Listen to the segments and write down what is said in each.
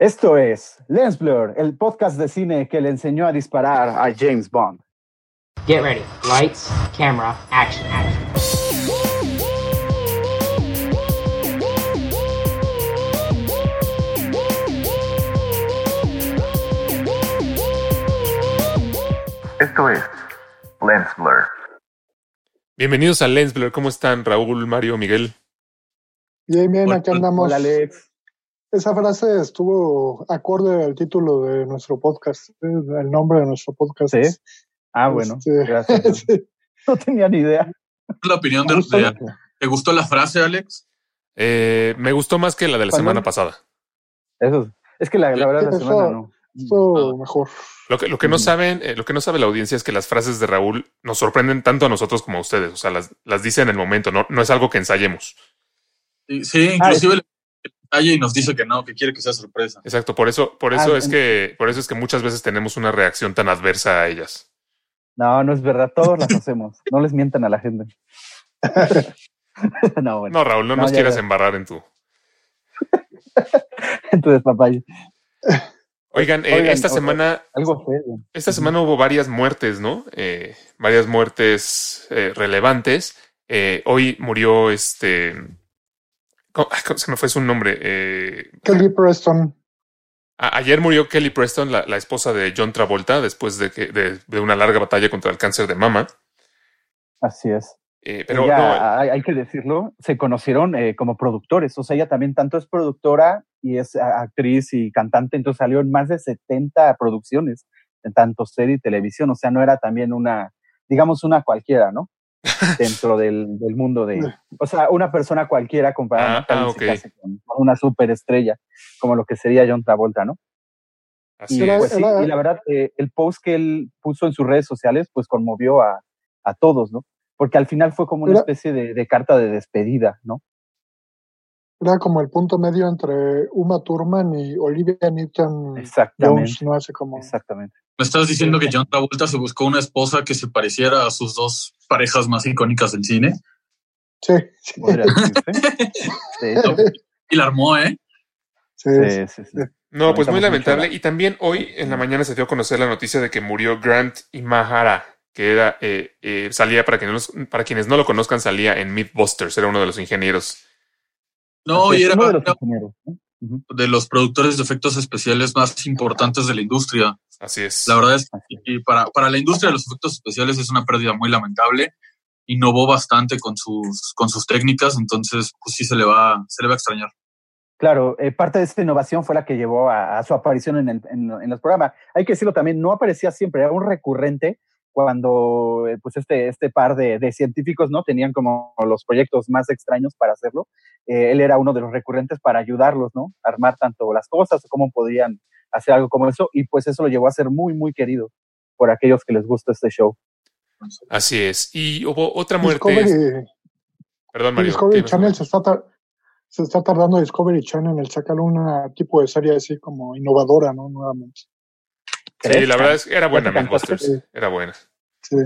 Esto es Lens Blur, el podcast de cine que le enseñó a disparar a James Bond. Get ready. Lights, camera, action, action. Esto es Lens Blur. Bienvenidos a Lens Blur. ¿Cómo están Raúl, Mario, Miguel? Bien, bien, aquí andamos. Hola, Alex. Esa frase estuvo acorde al título de nuestro podcast, eh, el nombre de nuestro podcast. ¿Sí? Ah, bueno, Este, gracias. sí. No tenía ni idea. la opinión de, que- ¿Te gustó la frase, Alex? Eh, me gustó más que la de la semana pasada. Eso, es- es que la, la verdad la Eso- semana no. estuvo mejor. Lo que, lo que no Ujú. saben, eh, lo que no sabe la audiencia es que las frases de Raúl nos sorprenden tanto a nosotros como a ustedes. O sea, las, las dice en el momento, no, no es algo que ensayemos. Sí, Sí, Ah, inclusive le detalle y nos dice que no, que quiere que sea sorpresa. Exacto, por eso, por eso Ah, es en- que, por eso es que muchas veces tenemos una reacción tan adversa a ellas. No, no es verdad, todos las hacemos. No les mientan a la gente. no, bueno. No, Raúl, no, No, nos quieras ya. embarrar en tu. Entonces, papá, Oigan, eh, Oigan, esta semana, algo feo. esta semana hubo varias muertes, ¿no? Eh, varias muertes eh, relevantes. Eh, hoy murió este. ¿Cómo- ay, cómo se me fue su nombre. Eh, Kelly Preston. Ayer murió Kelly Preston, la, la esposa de John Travolta, después de, que, de, de una larga batalla contra el cáncer de mama. Así es. Eh, pero ella, no, hay, hay que decirlo, se conocieron eh, como productores. O sea, ella también tanto es productora y es actriz y cantante, entonces salió en más de 70 producciones, en tanto serie y televisión. O sea, no era también una, digamos, una cualquiera, ¿no? Dentro del, del mundo de. O sea, una persona cualquiera comparada Ah, ah, con, una superestrella, como lo que sería John Travolta, ¿no? así Y pues sí, y la verdad, eh, el post que él puso en sus redes sociales, pues conmovió a, a todos, ¿no? Porque al final fue como una especie de, de carta de despedida, ¿no? Era como el punto medio entre Uma Thurman y Olivia Newton Exactamente. Jones, ¿no? Hace como. Exactamente. Me estás diciendo que John Travolta se buscó una esposa que se pareciera a sus dos parejas más icónicas del cine Sí, sí, y la armó, ¿eh? sí, sí, sí, sí. No, pues muy lamentable. Y también hoy en la mañana se dio a conocer la noticia de que murió Grant Imahara, que era, eh, eh, salía, para quienes, no, para quienes no lo conozcan, salía en Mythbusters, era uno de los ingenieros. No, Así y era uno de los ingenieros, de los productores de efectos especiales más importantes de la industria. Así es. La verdad es que para, para la industria de los efectos especiales es una pérdida muy lamentable. Innovó bastante con sus, con sus técnicas, entonces pues sí se le va, se le va a extrañar. Claro, eh, parte de esta innovación fue la que llevó a, a su aparición en, el, en, en los programas. Hay que decirlo también, no aparecía siempre, era un recurrente cuando eh, pues este, este par de, de científicos no tenían como los proyectos más extraños para hacerlo. Eh, él era uno de los recurrentes para ayudarlos, ¿no? A armar tanto las cosas, cómo podrían hacer algo como eso, y pues eso lo llevó a ser muy, muy querido por aquellos que les gusta este show. Así es. Y hubo otra muerte. Discovery, Perdón, Mario. ¿qué Discovery Channel se está, se está tardando Discovery Channel en sacar un tipo de serie así como innovadora, ¿no? Nuevamente. Sí, la verdad es que era buena. Mythbusters. Era buena. Sí.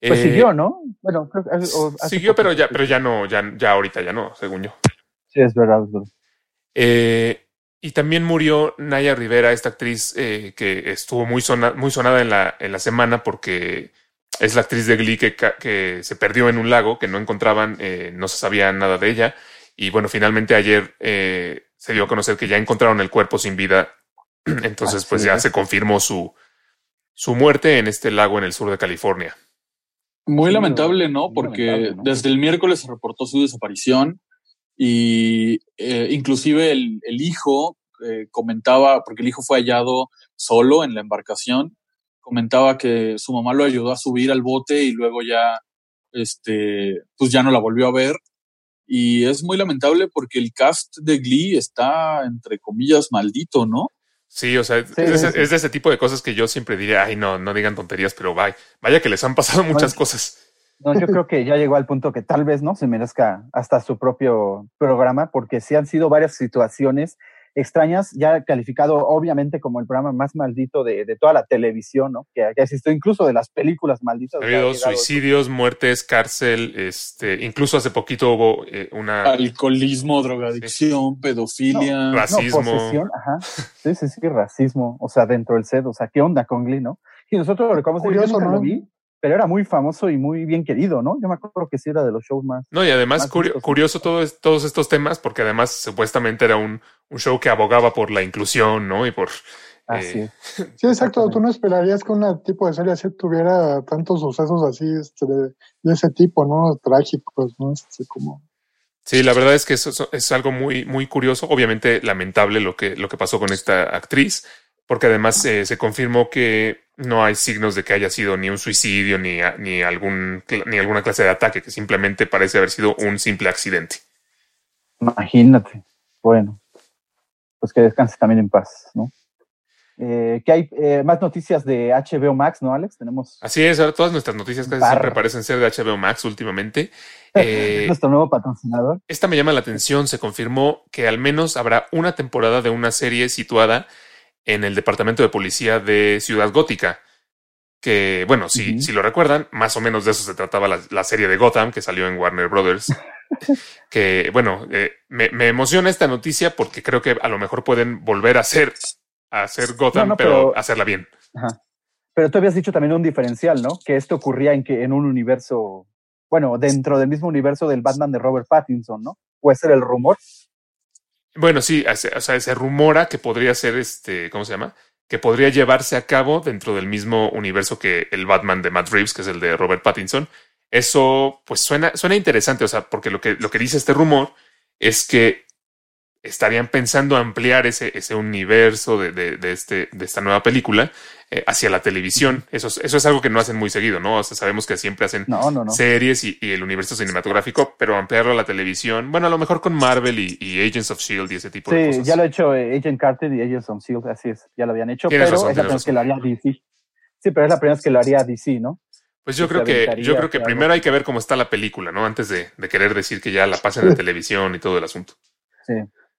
Pues Eh, siguió, ¿no? Bueno, creo que hace- o hace Siguió, poco. pero ya, pero ya no, ya, ya ahorita ya no, según yo. Sí, es verdad, es verdad. Eh, y también murió Naya Rivera, esta actriz eh, que estuvo muy, sona- muy sonada en la, en la semana porque es la actriz de Glee que, que se perdió en un lago, que no encontraban, no se sabía nada de ella. Y bueno, finalmente ayer se dio a conocer que ya encontraron el cuerpo sin vida. Entonces, Así pues ya es. se confirmó su, su muerte en este lago en el sur de California. Muy Sí, lamentable, ¿no? muy Porque lamentable, ¿no? desde el miércoles se reportó su desaparición y eh, inclusive el, el hijo eh, comentaba, porque el hijo fue hallado solo en la embarcación, comentaba que su mamá lo ayudó a subir al bote y luego ya, este, pues ya no la volvió a ver. Y es muy lamentable porque el cast de Glee está, entre comillas, maldito, ¿no? Sí, o sea, Sí, es, de ese, sí. es de ese tipo de cosas que yo siempre diría, ay, no, no digan tonterías, pero vaya, vaya que les han pasado muchas Bueno. cosas. No, yo creo que ya llegó al punto que tal vez no se merezca hasta su propio programa, porque sí han sido varias situaciones Extrañas, ya calificado obviamente como el programa más maldito de, de toda la televisión, ¿no? Que, que asistió incluso de las películas malditas. Ha habido suicidios, muertes, cárcel, este, incluso hace poquito hubo eh, una Alcoholismo, drogadicción, pedofilia. No, racismo. posesión, ajá. Sí, sí, sí, racismo. O sea, dentro del set. O sea, ¿qué onda con Glee, no? Y nosotros lo recordamos, yo nunca ¿no? lo vi, pero era muy famoso y muy bien querido, ¿no? Yo me acuerdo que sí era de los shows más. No, y además Más curio- vistos. curioso todo es- todos estos temas, porque además supuestamente era un, un show que abogaba por la inclusión, ¿no? Y por... Así eh, es. Sí, exacto. Tú no esperarías que un tipo de serie así tuviera tantos sucesos así este, de, de ese tipo, ¿no? Trágicos, ¿no? Este, como... Sí, la verdad es que eso, eso es algo muy, muy curioso. Obviamente lamentable lo que, lo que pasó con esta actriz, porque además eh, se confirmó que no hay signos de que haya sido ni un suicidio ni, ni, algún, ni alguna clase de ataque, que simplemente parece haber sido un simple accidente. Imagínate. Bueno, pues que descanse también en paz, ¿no? Eh, que hay eh, más noticias de HBO Max, ¿no, Alex? Tenemos Así es, ahora todas nuestras noticias casi Barra. siempre parecen ser de HBO Max últimamente. Eh, nuestro nuevo patrocinador. Esta me llama la atención. Se confirmó que al menos habrá una temporada de una serie situada en el departamento de policía de Ciudad Gótica. Que, bueno, si, si lo recuerdan, más o menos de eso se trataba la, la serie de Gotham que salió en Warner Brothers. que, bueno, eh, me, me emociona esta noticia porque creo que a lo mejor pueden volver a hacer, a hacer Gotham, No, no, pero, pero- hacerla bien. Ajá. Pero tú habías dicho también un diferencial, ¿no? Que esto ocurría en que en un universo, bueno, dentro del mismo universo del Batman de Robert Pattinson, ¿no? Puede ser el rumor. Bueno, sí, o sea, se rumora que podría ser este, ¿cómo se llama? Que podría llevarse a cabo dentro del mismo universo que el Batman de Matt Reeves, que es el de Robert Pattinson. Eso, pues suena, suena interesante, o sea, porque lo que, lo que dice este rumor es que estarían pensando ampliar ese, ese universo de, de, de este, de esta nueva película eh, hacia la televisión. Eso, es- eso es algo que no hacen muy seguido, ¿no? O sea, sabemos que siempre hacen No, no, no. series y, y el universo cinematográfico, pero ampliarlo a la televisión, bueno, a lo mejor con Marvel y, y Agents of Shield y ese tipo de Sí, cosas. ya lo ha hecho eh, Agent Carter y Agents on Shield, así es, ya lo habían hecho, Tienes pero razón, es la primera vez que lo haría DC. Sí, pero es la primera vez que lo haría DC, ¿no? Pues yo creo que, yo creo que primero hay que ver cómo está la película, ¿no? Antes de, de querer decir que ya la pasen en televisión y todo el asunto. Sí.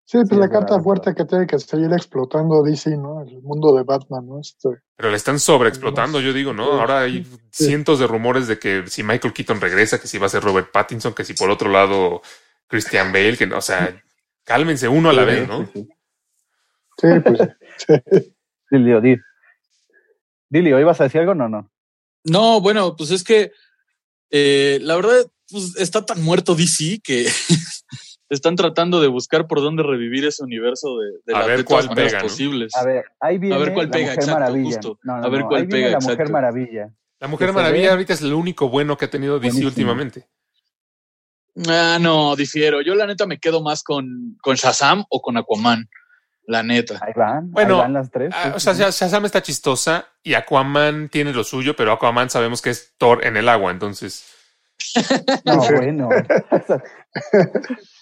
Sí, pues Sí, la carta verdad, fuerte que tiene que seguir explotando DC, ¿no? El mundo de Batman, ¿no? Este, Pero le están sobreexplotando, yo digo, ¿no? Ahora hay cientos de rumores de que si Michael Keaton regresa, que si va a ser Robert Pattinson, que si por otro lado Christian Bale, que no, o sea, cálmense uno a la Sí, vez, ¿no? sí, sí. sí, pues sí. Dilio, Dil. Dilio, ¿ibas a decir algo? No, no. No, bueno, pues es que eh, la verdad, pues está tan muerto DC que están tratando de buscar por dónde revivir ese universo de, de, A la- ver de cuál pega, ¿no? posibles. A ver, ahí viene ver cuál la pega, Mujer exacto, Maravilla. justo. No, no, A ver no, cuál ahí viene pega, la Mujer. Maravilla. La Mujer Maravilla ve- ahorita es lo único bueno que ha tenido DC Buenísimo. últimamente. Ah, no, difiero. Yo la neta me quedo más con, con Shazam o con Aquaman. La neta. Ahí van, Bueno, ahí van las tres. Ah, sí, o sea, Shazam está chistosa y Aquaman tiene lo suyo, pero Aquaman sabemos que es Thor en el agua, entonces. No, bueno.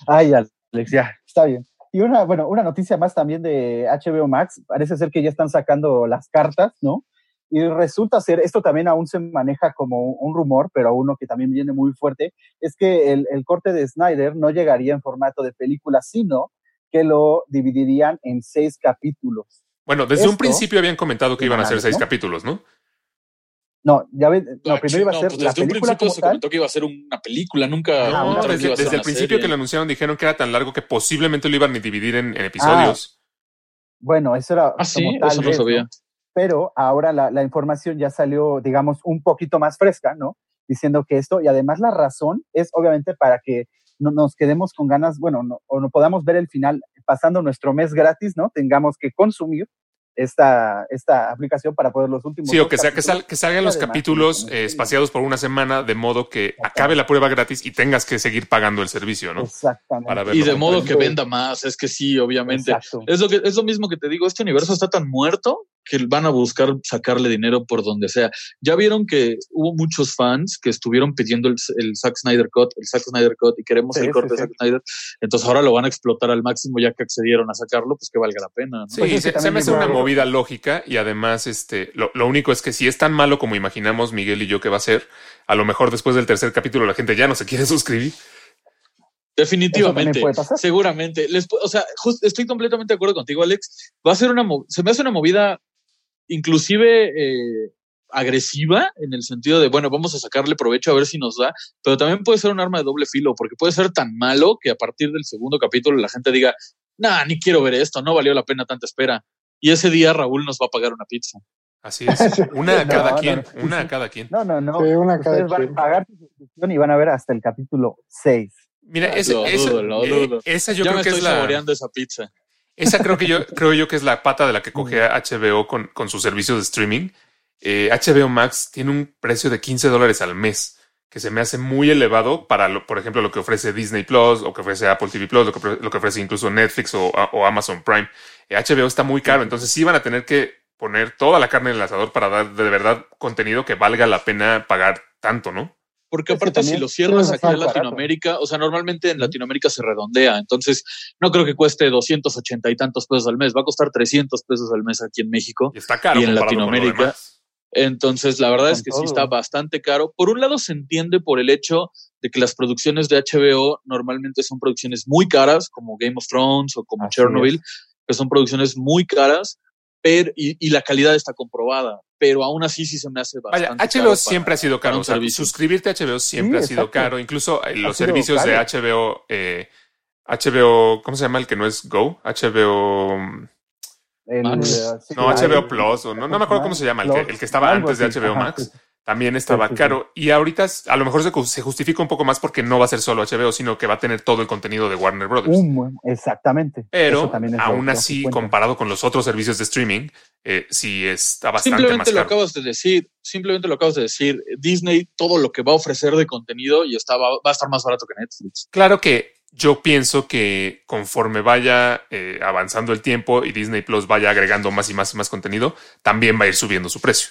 Ay, Alex, ya, está bien. Y una, bueno, una noticia más también de HBO Max. Parece ser que ya están sacando las cartas, ¿no? Y resulta ser, esto también aún se maneja como un rumor, pero uno que también viene muy fuerte, es que el, el corte de Snyder no llegaría en formato de película, sino que lo dividirían en seis capítulos. Bueno, desde un principio habían comentado que iban a ser seis ¿no? capítulos, ¿no? No, ya ven, no, Ah, primero iba a no, ser pues la desde un película principio como se tal. comentó que iba a ser una película, nunca. Ah, No, desde, iba a ser desde el principio serie. que lo anunciaron dijeron que era tan largo que posiblemente lo iban a dividir en, en episodios. Bueno, eso era Ah, sí, como tal eso no vez, sabía. pero ahora la, la información ya salió, digamos, un poquito más fresca, ¿no? Diciendo que esto, y además la razón es obviamente para que no nos quedemos con ganas, bueno, no, o no podamos ver el final pasando nuestro mes gratis, ¿no? Tengamos que consumir esta, esta aplicación para poder los últimos. Sí, o que, sea, que, sal- que salgan los capítulos eh, espaciados por una semana, de modo que acabe la prueba gratis y tengas que seguir pagando el servicio, ¿no? Exactamente. Para Y de modo que venda más, es que sí, obviamente. Exacto. Es lo, que, es lo mismo que te digo, este universo está tan muerto que van a buscar sacarle dinero por donde sea. Ya vieron que hubo muchos fans que estuvieron pidiendo el, el Zack Snyder Cut, el Zack Snyder Cut, y queremos Sí, el corte sí. de Zack Snyder. Entonces ahora lo van a explotar al máximo ya que accedieron a sacarlo, pues que valga la pena. ¿no? Sí, Pues se, me hace una movida lógica y además, este, lo, lo único es que si es tan malo como imaginamos Miguel y yo que va a ser, a lo mejor después del tercer capítulo la gente ya no se quiere suscribir. Definitivamente, seguramente. Les o sea, just- estoy completamente de acuerdo contigo, Alex. Va a ser una, se me hace una movida inclusive eh, agresiva en el sentido de, bueno, vamos a sacarle provecho a ver si nos da, pero también puede ser un arma de doble filo, porque puede ser tan malo que a partir del segundo capítulo la gente diga, nah, ni quiero ver esto, no valió la pena tanta espera. Y ese día Raúl nos va a pagar una pizza. Así es. Una a cada no, quien, no. una a cada quien. No, no, no. Sí, una cada Ustedes van a pagar su suscripción y van a ver hasta el capítulo 6. Mira, ese- Lo esa, dudo, lo eh, dudo. esa yo ya creo me que estoy es la, saboreando esa pizza. Esa creo que yo creo yo que es la pata de la que coge a HBO con, con sus servicios de streaming. Eh, HBO Max tiene un precio de 15 dólares al mes, que se me hace muy elevado para, lo, por ejemplo, lo que ofrece Disney Plus, o que ofrece Apple TV Plus, lo que, ofre- lo que ofrece incluso Netflix o, o Amazon Prime. Eh, HBO está muy caro, entonces sí van a tener que poner toda la carne en el asador para dar de verdad contenido que valga la pena pagar tanto, ¿no? Porque aparte, si lo cierras aquí en. Latinoamérica, o sea, normalmente en Latinoamérica se redondea, entonces no creo que cueste 280 y tantos pesos al mes, va a costar 300 pesos al mes aquí en México. Y está caro Y en Latinoamérica. Entonces, la verdad es que todo. sí está bastante caro. Por un lado, se entiende por el hecho de que las producciones de HBO normalmente son producciones muy caras, como Game of Thrones o como Así Chernobyl, que son producciones muy caras, pero, y, y la calidad está comprobada. Pero aún así sí se me hace Vaya, bastante. HBO caro siempre para- ha sido caro. O sea, suscribirte a HBO siempre Sí, ha sido exacto. caro. Incluso eh, los servicios de HBO, eh, HBO, ¿cómo se llama el que no es Go? HBO, El, Max. eh, sí, no. HBO Plus, o no, no me acuerdo cómo se llama, el que, el que estaba antes de HBO Max. También estaba Sí, sí, sí. caro. Y ahorita a lo mejor se, se justifica un poco más porque no va a ser solo HBO, sino que va a tener todo el contenido de Warner Brothers. Exactamente. Pero Eso también es lo- aún lo así, cuenta. comparado con los otros servicios de streaming, eh, sí está bastante más Simplemente lo caro. acabas de decir, simplemente lo acabas de decir. Disney, todo lo que va a ofrecer de contenido y está, va, va a estar más barato que Netflix. Claro que yo pienso que conforme vaya eh, avanzando el tiempo y Disney Plus vaya agregando más y más y más contenido, también va a ir subiendo su precio.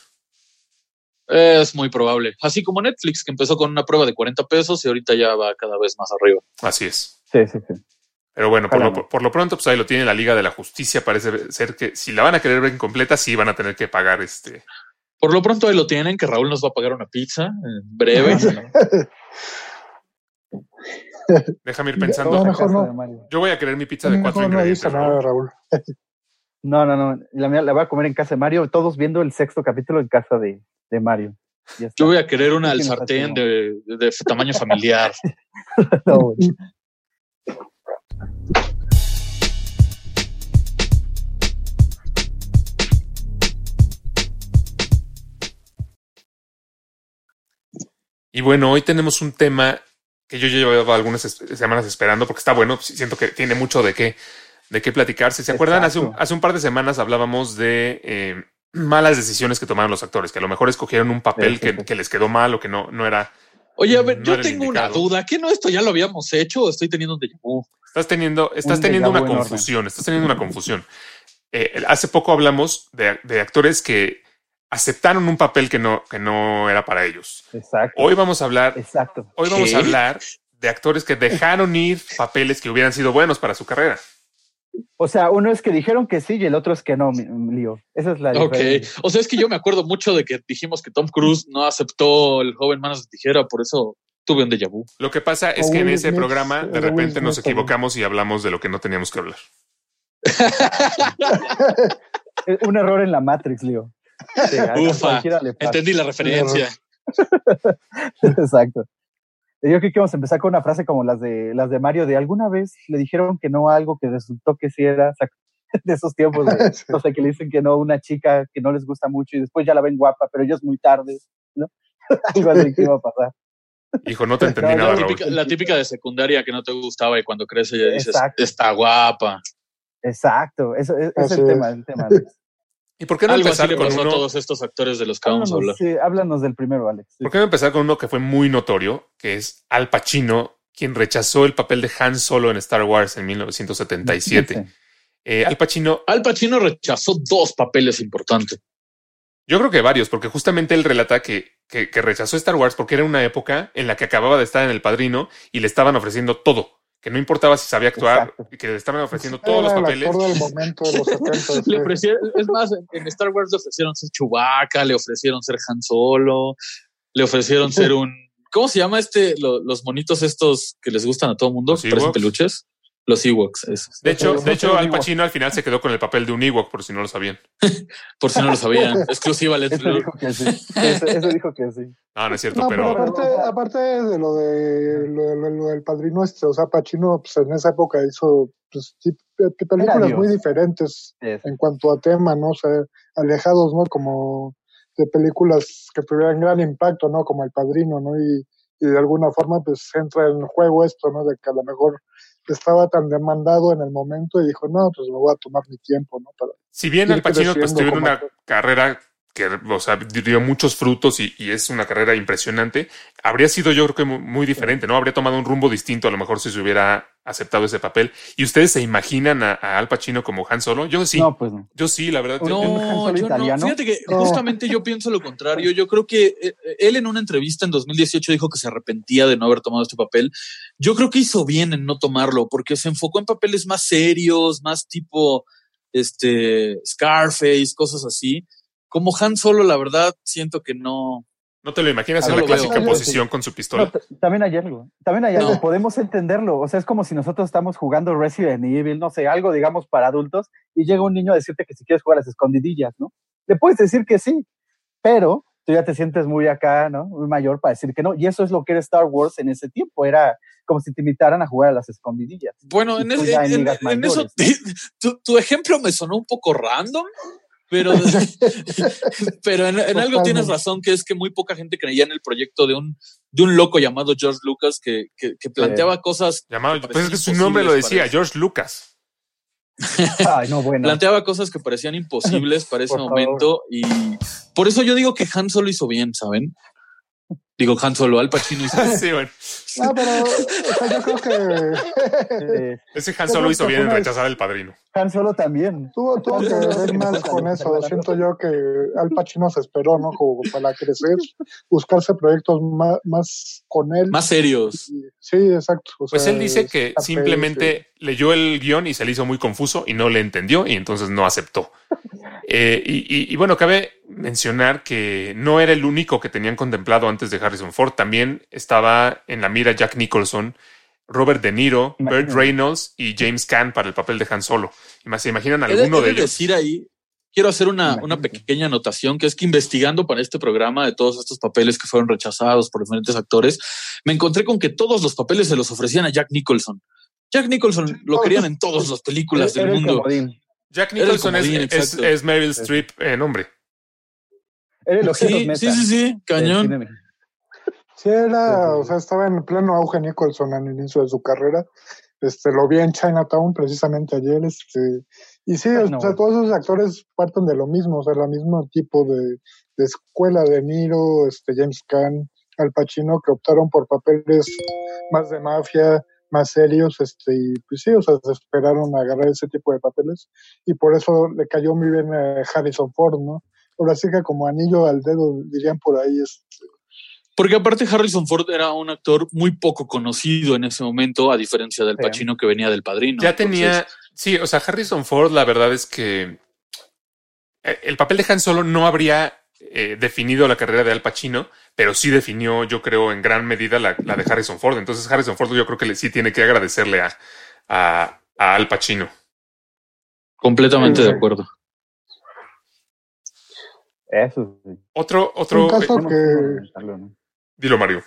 Es muy probable. Así como Netflix, que empezó con una prueba de 40 pesos y ahorita ya va cada vez más arriba. Así es. Sí, sí, sí. Pero bueno, por lo, no. por lo pronto, pues ahí lo tiene la Liga de la Justicia. Parece ser que si la van a querer ver incompleta, sí van a tener que pagar este. Por lo pronto ahí lo tienen, que Raúl nos va a pagar una pizza en breve. Déjame ir No, pensando. mejor no. Yo voy a querer mi pizza de cuatro ingredientes. Raúl. No, no, no. La, mía la voy a comer en casa de Mario. Todos viendo el sexto capítulo en casa de, de Mario. Yo voy a querer una al sartén de, de- de tamaño familiar. No. Y bueno, hoy tenemos un tema que yo ya llevaba algunas semanas esperando porque está bueno. Siento que tiene mucho de qué, de qué platicarse. ¿Se acuerdan? Hace un, Exacto. hace un par de semanas hablábamos de eh, malas decisiones que tomaron los actores, que a lo mejor escogieron un papel que, les quedó mal o que no, no era. Oye, a ver, No yo tengo una duda. ¿Qué no esto ya lo habíamos hecho o estoy teniendo un déjà vu? Estás teniendo, estás Un teniendo una confusión, estás teniendo una confusión. Eh, hace poco hablamos de, de actores que aceptaron un papel que no, que no era para ellos. Exacto. Hoy vamos a hablar, Exacto. hoy vamos ¿Qué? a hablar de actores que dejaron ir papeles que hubieran sido buenos para su carrera. O sea, uno es que dijeron que sí y el otro es que no, lío. Esa es la Ok. diferencia. O sea, es que yo me acuerdo mucho de que dijimos que Tom Cruise no aceptó el joven Manos de Tijera, por eso tuve un déjà vu. Lo que pasa es O que en ese Smith, programa o de repente nos equivocamos y hablamos de lo que no teníamos que hablar. Un error en la Matrix, lío. Ufa. Entendí la referencia. Exacto. Yo creo que vamos a empezar con una frase como las de las de Mario, de alguna vez le dijeron que no a algo que resultó que sí era, o sea, de esos tiempos, de, Sí. o sea, que le dicen que no a una chica que no les gusta mucho y después ya la ven guapa, pero ya es muy tarde, ¿no? Algo así que iba a pasar. Hijo, no te entendí No, nada, La típica, la típica de secundaria que no te gustaba y cuando creces ya dices, Exacto. está guapa. Exacto, eso es, el es. tema, el tema. ¿Y por qué no Algo así empezar le con a uno? todos estos actores de los que vamos a hablar. Háblanos, sí, háblanos del primero, Alex. Sí. ¿Por qué no empezar con uno que fue muy notorio, que es Al Pacino, quien rechazó el papel de Han Solo en Star Wars en 1977? Sí. Eh, Al Pacino, Al Pacino rechazó dos papeles importantes. yo creo que varios, porque justamente él relata que, que, que rechazó Star Wars porque era una época en la que acababa de estar en El Padrino y le estaban ofreciendo todo, que no importaba si sabía actuar, Exacto. y que le estaban ofreciendo todos los papeles. actor del momento de los 70. Le ofrecieron, es más, en, Star Wars le ofrecieron ser Chewbacca, le ofrecieron ser Han Solo, le ofrecieron ser un ¿Cómo se llama este, lo- los monitos estos que les gustan a todo mundo? ¿Los que parecen peluches. Los Ewoks, esos. De hecho, de hecho Al. Pacino al final se quedó con el papel de un Ewok, por si no lo sabían. Por si no lo sabían. Exclusiva Let's Blur. dijo que sí. Dijo que sí. No, no es cierto, No, pero, pero, aparte, aparte de lo de lo, de- lo del padrino este, o sea, Pacino pues, en esa época hizo pues, películas muy diferentes en cuanto a tema, ¿no? O sea, alejados, ¿no? Como de películas que tuvieran gran impacto, ¿no? Como El Padrino, ¿no? Y, y de alguna forma, pues entra en juego esto, ¿no? De que a lo mejor estaba tan demandado en el momento y dijo, no, pues me voy a tomar mi tiempo, ¿no? Para, si bien Al Pacino pues, tuvo una carrera que, o sea, dio muchos frutos y, y es una carrera impresionante, habría sido yo creo que mu- muy diferente, ¿no? Habría tomado un rumbo distinto a lo mejor si se hubiera aceptado ese papel. ¿Y ustedes se imaginan a, a Al Pacino como Han Solo? Yo sí, No, pues no. yo sí, la verdad. No, Solo yo no. Fíjate que No. justamente yo pienso lo contrario. Yo creo que eh, él en una entrevista en 2018 dijo que se arrepentía de no haber tomado este papel. Yo creo que hizo bien en no tomarlo porque se enfocó en papeles más serios, más tipo este Scarface, cosas así. Como Han Solo, la verdad, siento que no. ¿No te lo imaginas Ah, en no la clásica veo. posición con su No, pistola? t- también hay algo. También hay algo. No. Podemos entenderlo. O sea, es como si nosotros estamos jugando Resident Evil, no sé, algo, digamos, para adultos, y llega un niño a decirte que si quieres jugar a las escondidillas, ¿no? Le puedes decir que sí, pero tú ya te sientes muy acá, ¿no? Muy mayor para decir que no. Y eso es lo que era Star Wars en ese tiempo. Era como si te invitaran a jugar a las escondidillas. Bueno, en, ya en en- en eso, tu, tu ejemplo me sonó un poco random, pero, pero en, en algo tienes razón, que es que muy poca gente creía en el proyecto de un, de un loco llamado George Lucas que, que, que planteaba cosas, Llamado, que pues es que su nombre lo decía. George Lucas. Ay, no, bueno. planteaba cosas que parecían imposibles para ese Por favor. momento y por eso yo digo que Han Solo hizo bien, ¿saben? Digo Han Solo, Al Pacino hizo sí, bueno. No, pero o sea, yo creo que Eh, Ese Han Solo hizo bien en rechazar el padrino. Han Solo también. tuvo, tuvo que ver más con eso. Siento yo que Al Pacino se esperó, ¿no? Como para crecer, buscarse proyectos más, más con él. Más serios. Sí, exacto. O Pues él dice que simplemente leyó el guion y se le hizo muy confuso y no le entendió y entonces no aceptó. Eh, y, y- y bueno, cabe mencionar que no era el único que tenían contemplado antes de Harrison Ford. También estaba en la mira Jack Nicholson, Robert De Niro, Burt Imagínate. Reynolds y James Caan para el papel de Han Solo. Y más, ¿Se imaginan alguno de de ellos? decir ahí, quiero hacer una, una pequeña anotación, que es que investigando para este programa de todos estos papeles que fueron rechazados por diferentes actores, me encontré con que todos los papeles se los ofrecían a Jack Nicholson. Jack Nicholson lo querían en todas las películas del el mundo. Jack Nicholson es, comodín, es- es Meryl Sí. Streep en hombre. Era el Sí, sí, sí, cañón. Sí, era, o sea, estaba en pleno auge Nicholson al inicio de su carrera. Este, lo vi en Chinatown precisamente ayer, este, y sí, o sea, todos esos actores parten de lo mismo, o sea, el mismo tipo de, de escuela de Niro, este, James Caan, Al Pacino, que optaron por papeles más de mafia, más serios, este, y pues sí, o sea, se esperaron a agarrar ese tipo de papeles, y por eso le cayó muy bien a Harrison Ford, ¿no? Ahora sí que como anillo al dedo, dirían por ahí, este, Porque aparte Harrison Ford era un actor muy poco conocido en ese momento, a diferencia del Sí. Pacino que venía del padrino. Ya tenía, Entonces, sí, o sea, Harrison Ford, la verdad es que eh, el papel de Han Solo no habría eh, definido la carrera de Al Pacino, pero sí definió, yo creo, en gran medida la, la de Harrison Ford. Entonces, Harrison Ford, yo creo que le, sí tiene que agradecerle a, a, a Al Pacino. completamente Sí. de acuerdo. Eso sí. Otro, otro, Un caso- eh, que- ¿no? dilo, Mario.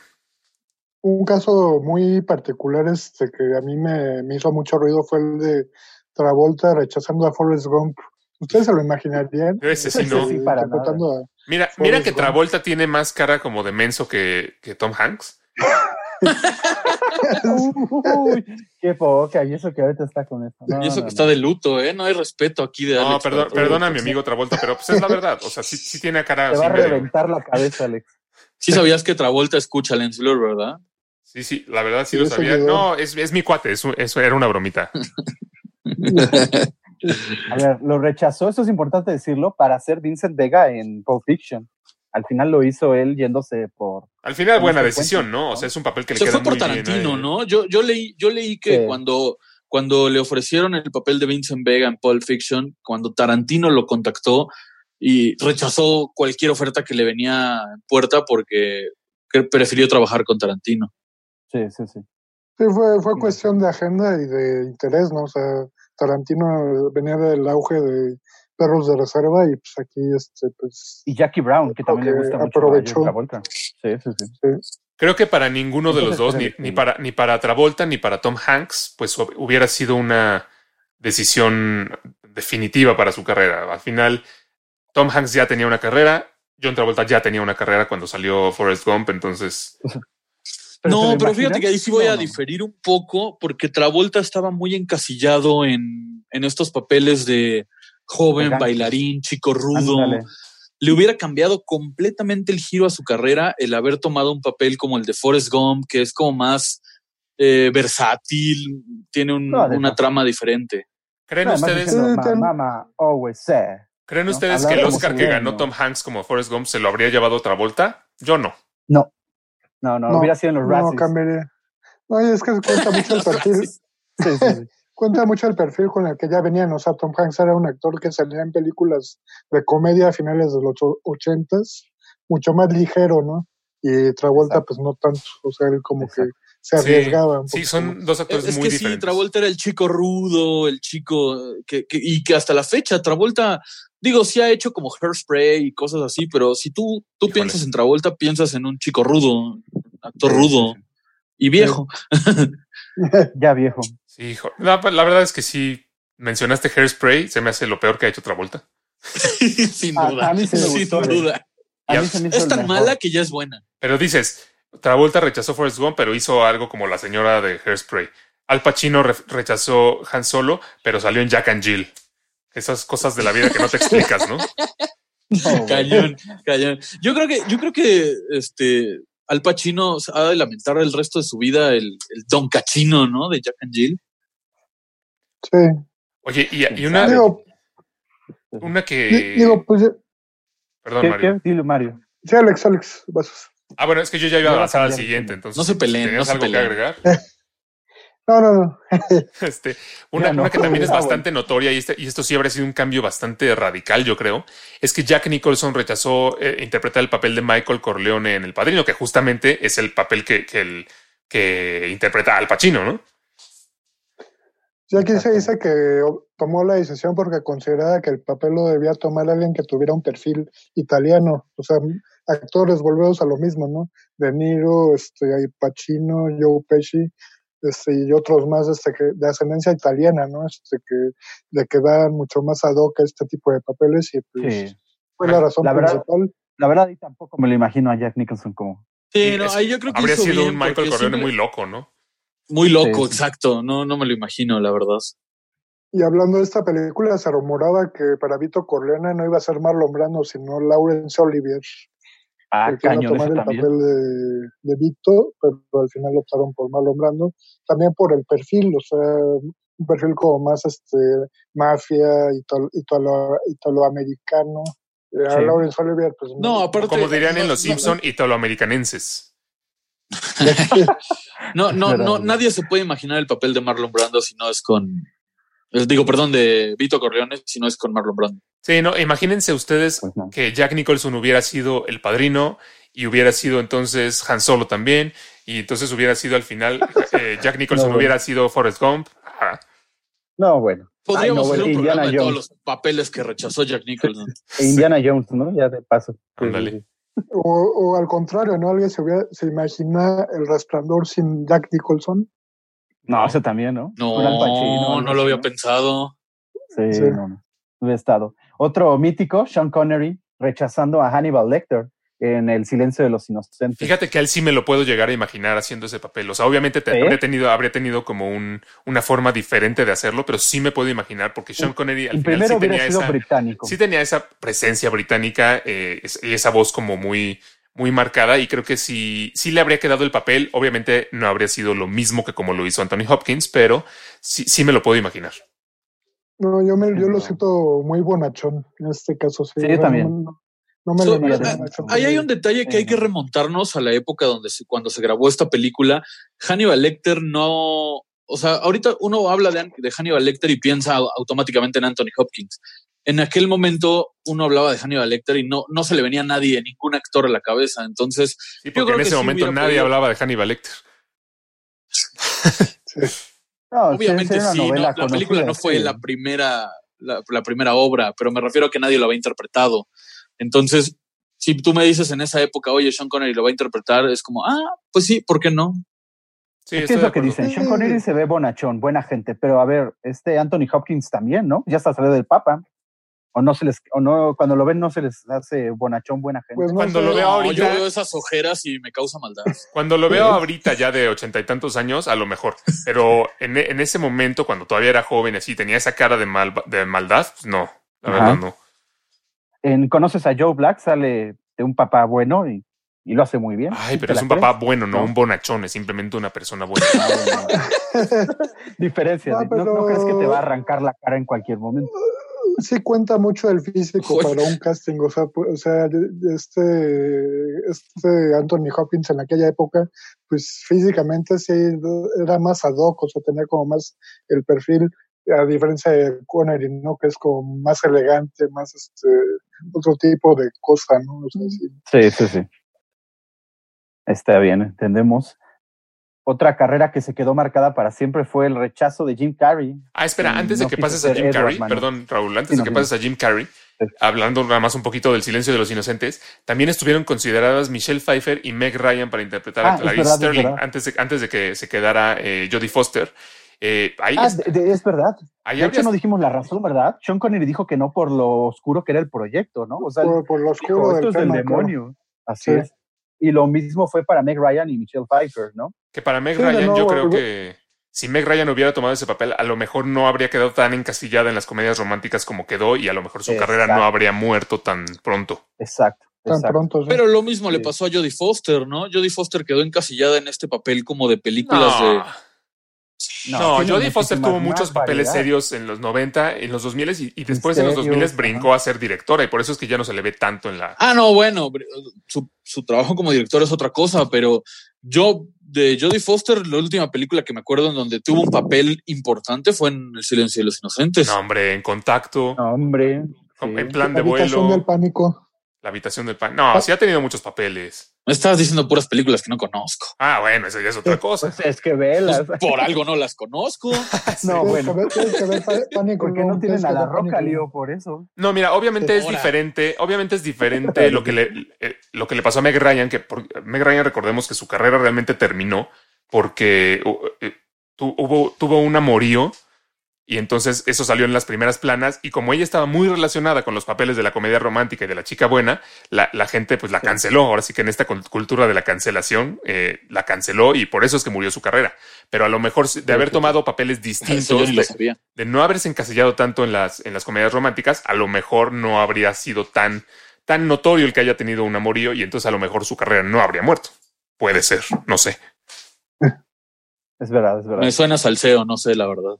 Un caso muy particular este, que a mí me, me hizo mucho ruido fue el de Travolta rechazando a Forrest Gump. ¿Ustedes se lo imaginarían? Yo ese sí no. Sí, para interpretando a- Mira, mira que. Travolta tiene más cara como de menso que, que Tom Hanks. Uy, qué poca, y eso que ahorita está con esto. No, y eso no, que no. está de luto, ¿eh? No hay respeto aquí de No, Alex. perdón, para todo. perdona a mi amigo Travolta, pero pues es la verdad. O sea, sí, sí tiene cara Te va a medio- reventar la cabeza, Alex. Sí sabías que Travolta escucha Lens Blur, ¿verdad? Sí, sí, la verdad sí, Sí, lo sabía. No, es, es mi cuate, eso, eso era una bromita. A ver, lo rechazó, esto es importante decirlo, para hacer Vincent Vega en Pulp Fiction. Al final lo hizo él yéndose por. Al final, buena decisión, ¿no? ¿no? O sea, es un papel que le Se queda fue por muy Tarantino. ¿no? Yo, yo leí, yo leí que Sí. cuando, cuando le ofrecieron el papel de Vincent Vega en Pulp Fiction, cuando Tarantino lo contactó y rechazó cualquier oferta que le venía en puerta porque que prefirió trabajar con Tarantino. Sí, sí, sí. Sí, fue, fue cuestión de agenda y de interés, ¿no? O sea, Tarantino venía del auge de Perros de Reserva y pues aquí, este, pues... Y Jackie Brown, que también le que gusta mucho aprovechó. Travolta. Sí, sí, sí. sí. Creo que para ninguno de los dos, ni, espérate. ni para, ni para Travolta ni para Tom Hanks, pues hub- hubiera sido una decisión definitiva para su carrera. Al final, Tom Hanks ya tenía una carrera, John Travolta ya tenía una carrera cuando salió Forrest Gump, entonces Pero ¿se no, pero fíjate que ahí sí voy No, a no. diferir un poco porque Travolta estaba muy encasillado en, en estos papeles de joven, bailarín, chico rudo. Ándale. Le hubiera cambiado completamente el giro a su carrera el haber tomado un papel como el de Forrest Gump, que es como más eh, versátil, tiene un- No, de una trama diferente. ¿creen No, ustedes, diciendo, Sí, "My ten- mama always said". ¿creen ¿no? ustedes Hablar que el Oscar que ganó. Tom Hanks como Forrest Gump se lo habría llevado Travolta? Yo no. No. No, no, hubiera sido en los no Razzies. cambiaría. No, es que cuenta mucho el perfil. Sí, sí, sí. cuenta mucho el perfil con el que ya venían. O sea, Tom Hanks era un actor que salía en películas de comedia a finales de los ochentas, mucho más ligero, ¿no? Y Travolta, Exacto. pues no tanto. O sea, él como Exacto. que se Sí, arriesgaba. un Sí, poquito son dos Es, actores es muy que sí, diferentes. Travolta era el chico rudo, el chico que, que- y que hasta la fecha Travolta, digo, sí ha hecho como hairspray y cosas así, pero si tú, tú Híjole. piensas en Travolta, piensas en un chico rudo, actor rudo y viejo. Ya viejo. Sí, hijo. La, la verdad es que sí, mencionaste Hairspray, se me hace lo peor que ha hecho Travolta. Sin duda. a mí sí me sin gustó, eh. duda. A mí se me hizo Es tan mejor. mala que ya es buena. Pero dices, Travolta rechazó Forrest Gump, pero hizo algo como la señora de Hairspray. Al Pacino re- rechazó Han Solo, pero salió en Jack and Jill. Esas cosas de la vida que no te explicas, ¿no? No. Cañón, cañón. Yo creo que, yo creo que este Al Pacino ha de lamentar el resto de su vida el, el Don Cachino, ¿no? De Jack and Jill. Sí. Oye, y, y una, Digo, una que... digo, pues, Perdón, ¿Qué, Mario. qué? Mario. sí, Alex, Alex, vas. Ah, bueno, es que yo ya iba a avanzar al siguiente, entonces... No se peleen, ¿tenías no se algo que agregar? No, no, no. Este, una, no. una que también es Ah, bastante notoria y, este, y esto sí habría sido un cambio bastante radical, yo creo, es que Jack Nicholson rechazó eh, interpretar el papel de Michael Corleone en El Padrino, que justamente es el papel que, que, el, que interpreta Al Pacino, ¿no? Sí, aquí se dice que tomó la decisión porque consideraba que el papel lo debía tomar alguien que tuviera un perfil italiano. O sea, actores, volvemos a lo mismo, ¿no? De Niro, este, Pacino, Joe Pesci, este, y otros más este, que, de ascendencia italiana, ¿no? Este, que le quedan mucho más ad hoc a este tipo de papeles y pues Sí. fue la razón La verdad- principal. La verdad, y tampoco me lo imagino a Jack Nicholson como. Sí, Sí, no, ahí yo creo que Habría hizo sido bien un Michael Corleone siempre- muy loco, ¿no? muy loco, Sí, sí. exacto. No, no me lo imagino, la verdad. Y hablando de esta película, se rumoraba que para Vito Corleone no iba a ser Marlon Brando, sino Laurence Olivier. Ah, que a cañón tomar el también. papel de, de Vito, pero al final optaron por Marlon Brando. También por el perfil, o sea, un perfil como más este mafia, italo, italo, italoamericano. Eh, A Sí. Laurence Olivier, pues No, aparte. Como dirían en Los no, Simpson, italoamericanenses. No, no, no, nadie se puede imaginar el papel de Marlon Brando si no es con. Eh, Digo, perdón, de Vito Corleone, si no es con Marlon Brando. Sí, no, imagínense ustedes Pues no. que Jack Nicholson hubiera sido el padrino y hubiera sido entonces Han Solo también, y entonces hubiera sido al final eh, Jack Nicholson No, bueno. hubiera sido Forrest Gump. Ah, No, bueno. Podríamos Ay, no, hacer un bueno, programa Indiana de todos los papeles que rechazó Jack Nicholson. E Indiana Jones, ¿no? Ya de paso. Ándale. O, o al contrario, ¿no? Alguien se, hubiera, se imagina el resplandor sin Jack Nicholson. No, eso también, ¿no? No, Pacino, no, lo había pensado. Sí, Sí. no, no. Hubiera estado. Otro mítico, Sean Connery, rechazando a Hannibal Lecter en El silencio de los inocentes. Fíjate que a él sí me lo puedo llegar a imaginar haciendo ese papel. O sea, obviamente habría tenido, habría tenido como un, una forma diferente de hacerlo, pero sí me puedo imaginar porque Sean Connery al En final primero sí hubiera tenía, sido esa, británico. sí tenía esa presencia británica eh, y esa voz como muy, muy marcada. Y creo que sí, sí le habría quedado el papel. Obviamente no habría sido lo mismo que como lo hizo Anthony Hopkins, pero sí, sí me lo puedo imaginar. No, yo, me, yo lo siento muy bonachón en este caso. Sí, también. No, no me So, lo imagino ah, bonachón. Ahí hay un detalle que hay que remontarnos a la época donde se- cuando se grabó esta película. Hannibal Lecter no, o sea, ahorita uno habla de, de Hannibal Lecter y piensa au- automáticamente en Anthony Hopkins. En aquel momento uno hablaba de Hannibal Lecter y no, no se le venía a nadie, ningún actor a la cabeza. Entonces, Sí, Yo porque creo en que ese sí momento nadie podido. hablaba de Hannibal Lecter. No, obviamente sí, no, la película no fue sí. la primera, la, la primera obra, pero me refiero a que nadie lo había interpretado. Entonces, si tú me dices en esa época, oye, Sean Connery lo va a interpretar, es como, ah, pues sí, ¿por qué no? Sí, Es que es lo que dicen. Sean Connery se ve bonachón, buena gente, pero a ver, este Anthony Hopkins también, ¿no? Ya hasta salió del Papa. O no se les, o no, cuando lo ven no se les hace bonachón, buena gente. Pues no Cuando sé, lo veo No, ahorita- yo veo esas ojeras y me causa maldad. Cuando lo veo ahorita ya de ochenta y tantos años, a lo mejor. Pero en, e- en ese momento, cuando todavía era joven, así tenía esa cara de, mal, de maldad, pues no, la Ajá. verdad no. En Conoces a Joe Black sale de un papá bueno y, y lo hace muy bien. Ay, ¿Sí pero es un crees? papá bueno, no ¿No? un bonachón, es simplemente una persona buena. Diferencia. No, ¿no, no pero- crees que te va a arrancar la cara en cualquier momento? Sí cuenta mucho el físico para un casting, o sea, o sea, este, este Anthony Hopkins en aquella época, pues físicamente sí era más ad hoc, o sea, tenía como más el perfil, a diferencia de Connery, ¿no? Que es como más elegante, más este, otro tipo de cosa, ¿no? O sea, sí. Sí, sí, sí. Está bien, entendemos. Otra carrera que se quedó marcada para siempre fue el rechazo de Jim Carrey. Ah, espera, antes de no que pases a Jim Carrey, perdón, Raúl, antes Sí, de que pases a Jim Carrey, Sí. hablando nada más un poquito del silencio de los inocentes, también estuvieron consideradas Michelle Pfeiffer y Meg Ryan para interpretar Ah, a es Clarice verdad, Sterling antes de, antes de que se quedara eh, Jodie Foster. Eh, ahí Ah, es- de- de- es verdad. ahí De hecho, no dijimos la razón, ¿verdad? Sean Connery dijo que no por lo oscuro que era el proyecto, ¿no? O sea, por, por lo dijo, oscuro esto del es demonio. Así Sí. es. Y lo mismo fue para Meg Ryan y Michelle Pfeiffer, ¿no? Que para Meg Sí, Ryan, yo creo que si Meg Ryan hubiera tomado ese papel, a lo mejor no habría quedado tan encasillada en las comedias románticas como quedó y a lo mejor su carrera no habría muerto tan pronto. Exacto. Tan pronto, sí. Pero lo mismo le pasó a Jodie Foster, ¿no? Jodie Foster quedó encasillada en este papel como de películas de... No, tiene Jodie Foster tuvo muchos papeles variedad. serios en los 90, en los 2000 y, y después en los Misterios, 2000 brincó a ser directora y por eso es que ya no se le ve tanto en la... Ah, no, bueno, su, su trabajo como director es otra cosa, pero yo de Jodie Foster, la última película que me acuerdo en donde tuvo un papel importante fue en El silencio de los inocentes. No, hombre, en contacto, No, hombre. sí. en plan de Habitación vuelo, del pánico. la habitación del pan. No, sí ha tenido muchos papeles. Me estás diciendo puras películas que no conozco. Ah, bueno, eso ya es otra cosa. Pues es que velas. Pues, por algo no las conozco. No, Tienes bueno. que ver- tienes que ver pa- pánico ¿Por qué no tienen a la roca, Lío, por eso? No, mira, obviamente es diferente, obviamente es diferente lo que le eh, lo que le pasó a Meg Ryan, que por, Meg Ryan recordemos que su carrera realmente terminó porque uh, eh, tu- hubo, tuvo un amorío y entonces eso salió en las primeras planas y como ella estaba muy relacionada con los papeles de la comedia romántica y de la chica buena, la, la gente pues la canceló. Ahora sí que en esta cul- cultura de la cancelación eh, la canceló y por eso es que murió su carrera. Pero a lo mejor de haber tomado papeles distintos de no haberse encasillado tanto en las, en las comedias románticas, a lo mejor no habría sido tan, tan notorio el que haya tenido un amorío y entonces a lo mejor su carrera no habría muerto. Puede ser, no sé. Es verdad, es verdad. Me suena salseo, no sé, la verdad.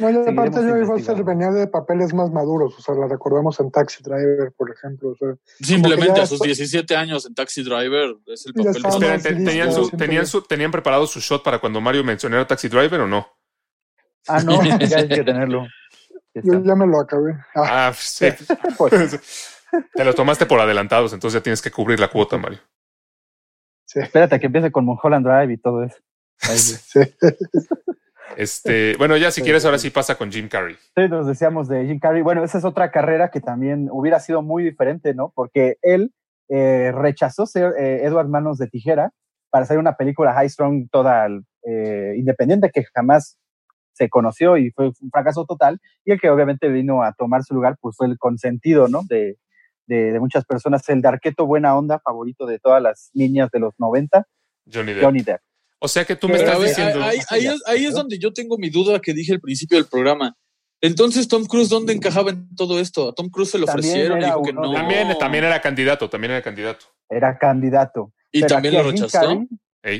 No, y aparte Jodie Foster venía de papeles más maduros, o sea, la recordamos en Taxi Driver, por ejemplo. O sea, Simplemente a sus fue- 17 años en Taxi Driver es el papel. Espera, más ¿tenían, su- tenían, su- ¿Tenían preparado su shot para cuando Mario mencionara Taxi Driver o no? Ah, no, ya hay que tenerlo. Ya yo ya me lo acabé. Ah, Ah, sí. Pues, Te lo tomaste por adelantados, entonces ya tienes que cubrir la cuota, Mario. sí, espérate que empiece con Mulholland Drive y todo eso. Ahí, sí, sí. Este, bueno, ya si quieres, ahora sí pasa con Jim Carrey. nos decíamos de Jim Carrey. Bueno, esa es otra carrera que también hubiera sido muy diferente, ¿no? Porque él eh, rechazó ser eh, Edward Manos de Tijera para hacer una película high strong toda eh, independiente que jamás se conoció y fue un fracaso total. Y el que obviamente vino a tomar su lugar, pues fue el consentido, ¿no? De, de, de muchas personas, el de Arqueto Buena Onda, favorito de todas las niñas de los 90, Johnny Depp. Johnny Depp. O sea que tú me estás ver, diciendo. ahí, ahí es, ahí es donde yo tengo mi duda que dije al principio del programa. Entonces, Tom Cruise, ¿dónde encajaba en todo esto? A Tom Cruise se lo También ofrecieron y dijo que no. También, también era candidato, también era candidato. Era candidato. y Pero también lo rechazó.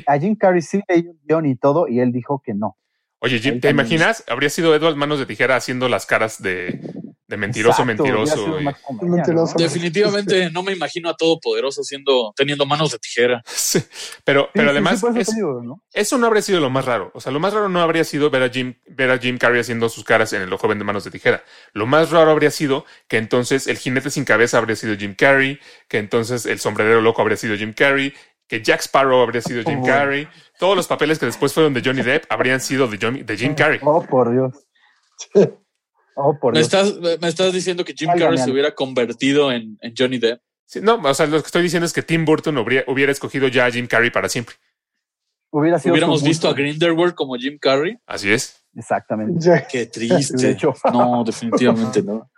A Jim Carrey sí leyó el guion y todo, y él dijo que no. Oye, Jim, ¿te imaginas? Habría sido Edward Manos de Tijera haciendo las caras de, De mentiroso, Exacto, mentiroso. sido y- más comedia, Mentiroso. ¿no? Definitivamente no me imagino a Todopoderoso siendo, teniendo manos de tijera. Sí, pero, Sí, pero sí, además, sí, es- digo, ¿no? eso no habría sido lo más raro. O sea, lo más raro no habría sido ver a Jim, ver a Jim Carrey haciendo sus caras en el joven de manos de tijera. Lo más raro habría sido que entonces el jinete sin cabeza habría sido Jim Carrey, que entonces el sombrerero loco habría sido Jim Carrey, que Jack Sparrow habría sido Jim Oh. Carrey. Todos los papeles que después fueron de Johnny Depp habrían sido de, Johnny- de Jim Carrey. Oh, por Dios. Oh, por ¿Me Dios. estás, me estás diciendo que Jim Carrey se hubiera convertido en, en Johnny Depp? Sí, no, o sea, lo que estoy diciendo es que Tim Burton hubiera, hubiera escogido ya a Jim Carrey para siempre. Hubiera sido ¿Hubiéramos visto a. Grindelwald como Jim Carrey? Así es. Exactamente. Qué triste. No, definitivamente no.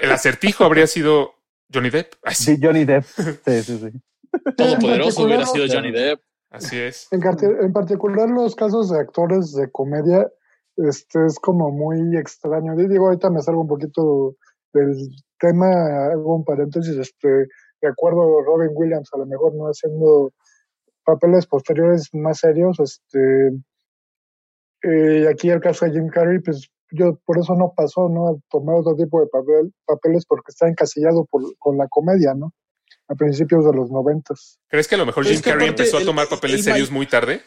El acertijo habría sido Johnny Depp. Ay, sí, Sí, Johnny Depp. Sí, sí, sí. Todopoderoso hubiera sido Johnny Depp. así es. En particular los casos de actores de comedia, este es como muy extraño. Y Digo, ahorita me salgo un poquito del tema, hago un paréntesis, este, de acuerdo a Robin Williams, a lo mejor no haciendo papeles posteriores más serios, este, eh, aquí el caso de Jim Carrey, pues yo por eso no pasó, ¿no? A tomar otro tipo de papel, papeles porque está encasillado por, con la comedia, ¿no? A principios de los noventas. ¿Crees que a lo mejor Jim Carrey empezó a tomar el- papeles el serios muy tarde?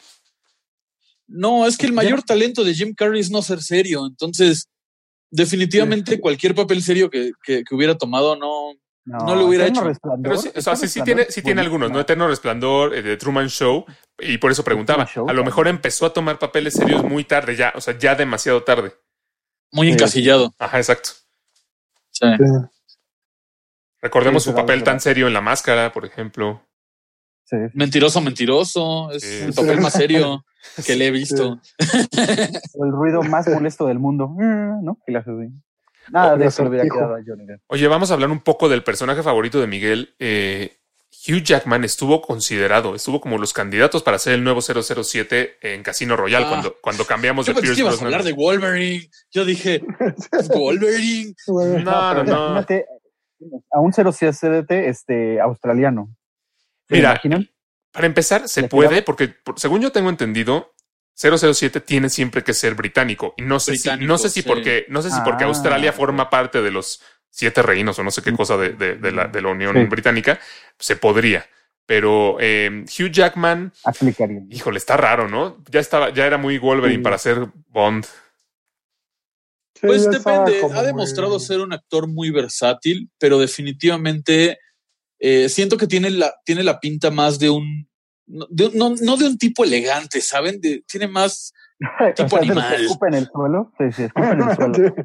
No, es que el mayor talento de Jim Carrey es no ser serio. Entonces, definitivamente cualquier papel serio que, que, que hubiera tomado no. No lo hubiera hecho. Pero sí, o sea, Eterno sí, sí Resplandor tiene, sí tiene algunos, ¿no? Eterno Resplandor, eh, de Truman Show, y por eso preguntaba. Show, a lo mejor empezó a tomar papeles serios muy tarde ya, o sea, ya demasiado tarde. Muy Sí. encasillado. Ajá, exacto. Sí. Recordemos Sí, su papel tan serio en La Máscara, por ejemplo. Sí. Mentiroso, mentiroso. Es Sí. el papel más serio que le he visto. El ruido más molesto del mundo. ¿No? Y la hace así. Nada de eso le hubiera quedado a Johnny Depp. Oye, vamos a hablar un poco del personaje favorito de Miguel. Eh, Hugh Jackman estuvo considerado, estuvo como los candidatos para ser el nuevo 007 en Casino Royale Ah. cuando, cuando cambiamos Yo de pensé que Pierce ibas a Brosnan. hablar de Wolverine. Yo dije, Wolverine. No, no, no. imagínate a un 07 este, australiano. ¿Se Mira, imaginan? Para empezar, se ¿Le puede, tiraba? porque por- según yo tengo entendido, 007 tiene siempre que ser británico. Y no sé si, no sé si sí. porque, no sé si porque Ah. Australia forma parte de los siete reinos o no sé qué cosa de, de- de la, de la Unión Sí. Británica, se podría. Pero eh, Hugh Jackman, Aplicaría. híjole, está raro, ¿no? Ya estaba, ya era muy Wolverine Sí. para ser Bond. Pues depende. Ha demostrado muy- ser un actor muy versátil, pero definitivamente eh, siento que tiene la, tiene la pinta más de un. No de, un- no, no de un tipo elegante, ¿saben? De- tiene más. Tipo O sea, animal. en el suelo. Sí, sí, escupen en el suelo.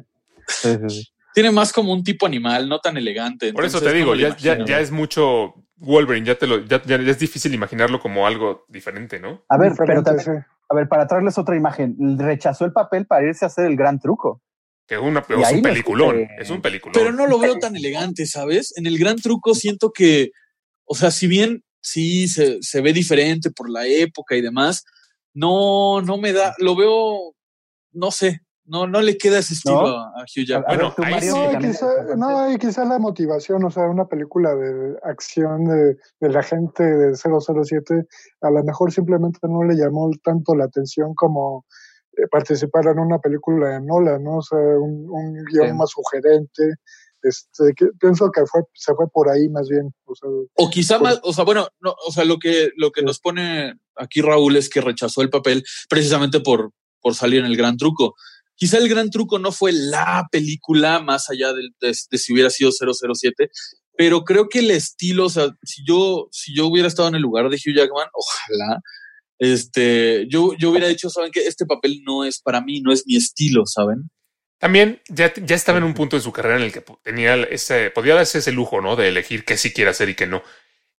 Sí, sí, sí. Tiene más como un tipo animal, no tan elegante. Por eso te digo, ya, ya, ya es mucho Wolverine, ya te lo, ya, ya es difícil imaginarlo como algo diferente, ¿no? A ver, pero diferente, también, sí. a ver, para traerles otra imagen, rechazó el papel para irse a hacer el gran truco. Que es, una, Y es un peliculón, es un peliculón. Pero no lo veo tan elegante, ¿sabes? En el gran truco siento que, o sea, si bien sí se, se ve diferente por la época y demás, no, no me da, lo veo, no sé, no, no le queda ese estilo ¿No? a, Hugh Jackman. Bueno, sí. No, quizá, no, y quizá la motivación, o sea, una película de acción de, de la gente de 007, a lo mejor simplemente no le llamó tanto la atención como participar en una película de Nolan, ¿no? O sea, un, un guion Sí. más sugerente. Este, que, pienso que fue, se fue por ahí más bien. O sea, O quizá Por- más, o sea, bueno, no, o sea, lo que, lo que Sí. nos pone aquí Raúl es que rechazó el papel precisamente por, por salir en el gran truco. Quizá el gran truco no fue la película más allá del- de, de si hubiera sido 007, pero creo que el estilo, o sea, si yo, si yo hubiera estado en el lugar de Hugh Jackman, ojalá, este, yo, yo hubiera dicho, saben que este papel no es para mí, no es mi estilo, ¿saben? También ya, ya estaba en un punto de su carrera en el que tenía ese, podía darse ese lujo, ¿no? De elegir qué sí quiere hacer y qué no.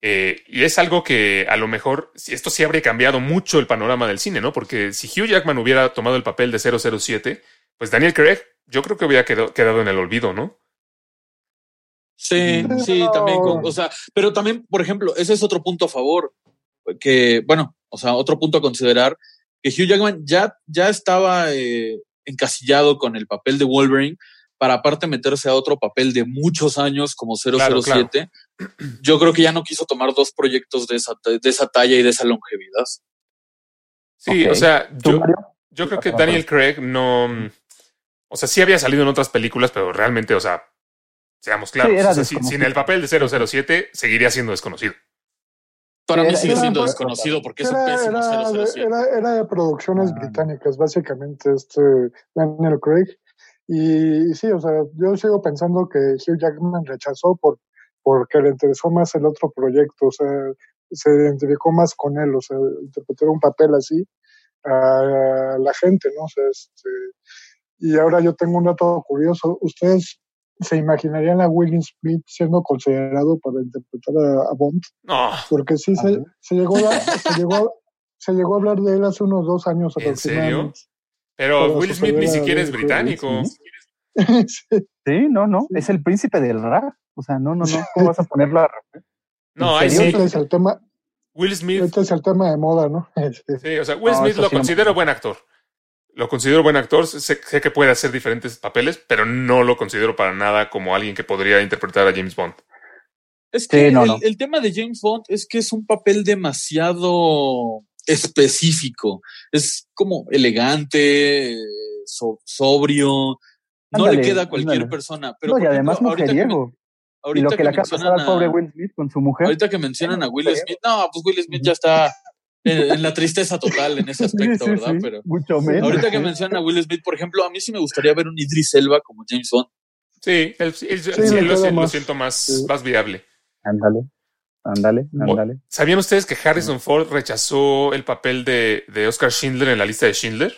Eh, y es algo que a lo mejor, esto sí habría cambiado mucho el panorama del cine, ¿no? Porque si Hugh Jackman hubiera tomado el papel de 007, pues Daniel Craig, yo creo que hubiera quedado, quedado en el olvido, ¿no? Sí, sí, también, con- o sea, pero también, por ejemplo, ese es otro punto a favor, que, bueno, o sea, otro punto a considerar, que Hugh Jackman ya, ya estaba eh, encasillado con el papel de Wolverine, para aparte meterse a otro papel de muchos años como 007, yo creo que ya no quiso tomar dos proyectos de esa, de esa talla y de esa longevidad. Sí, o sea, ¿Tú, yo, yo creo que Perdón, Daniel Craig no. O sea, sí había salido en otras películas, pero realmente, o sea, seamos claros, Sí, o sea, sin, sin el papel de 007 seguiría siendo desconocido. Para mí sigue siendo era- desconocido porque es un Era, pésimo era, de, 007. era, era de producciones Ah. británicas, básicamente, este Daniel Craig. Y, y sí, o sea, yo sigo pensando que Hugh Jackman rechazó por porque le interesó más el otro proyecto, o sea, se identificó más con él, o sea, interpretar un papel así a la gente, ¿no? O sea, este, y ahora yo tengo un dato curioso. ¿Ustedes se imaginarían a Will Smith siendo considerado para interpretar a, a Bond? No, Porque sí se, llegó a, se llegó a- se llegó a hablar de él hace unos dos años ¿En serio? pero Will Smith ni siquiera es británico. Sí. No, no, es el príncipe del rap. O sea, no, no, no, ¿cómo vas a ponerlo a rap? No, ¿En ahí sí. Este es el tema, Will Smith, este es el tema de moda, ¿no? Sí, o sea, Will No, Smith lo sí no. considero buen actor. Lo considero buen actor, sé, sé que puede hacer diferentes papeles, pero no lo considero para nada como alguien que podría interpretar a James Bond. Es que Sí, no, el, no. el tema de James Bond es que es un papel demasiado específico. Es como elegante, so- sobrio. No Ándale, le queda a cualquier ándale. persona. Pero No, y además ejemplo, ahorita que mujeriego. Y ahorita lo que, que le acaba de pasar mencionan al pobre a- Will Smith con su mujer. Ahorita que mencionan a Will Mujeriego. Smith, no, pues Will Smith ya está en, en la tristeza total en ese aspecto, Sí, sí, ¿verdad? sí, Pero mucho menos. ahorita que mencionan a Will Smith, por ejemplo, a mí sí me gustaría ver un Idris Elba como James Bond. Sí, el, el- lo, siento más, Sí. más viable. Ándale, ándale, ándale. ¿Sabían ustedes que Harrison Ford rechazó el papel de, de Oscar Schindler en la lista de Schindler?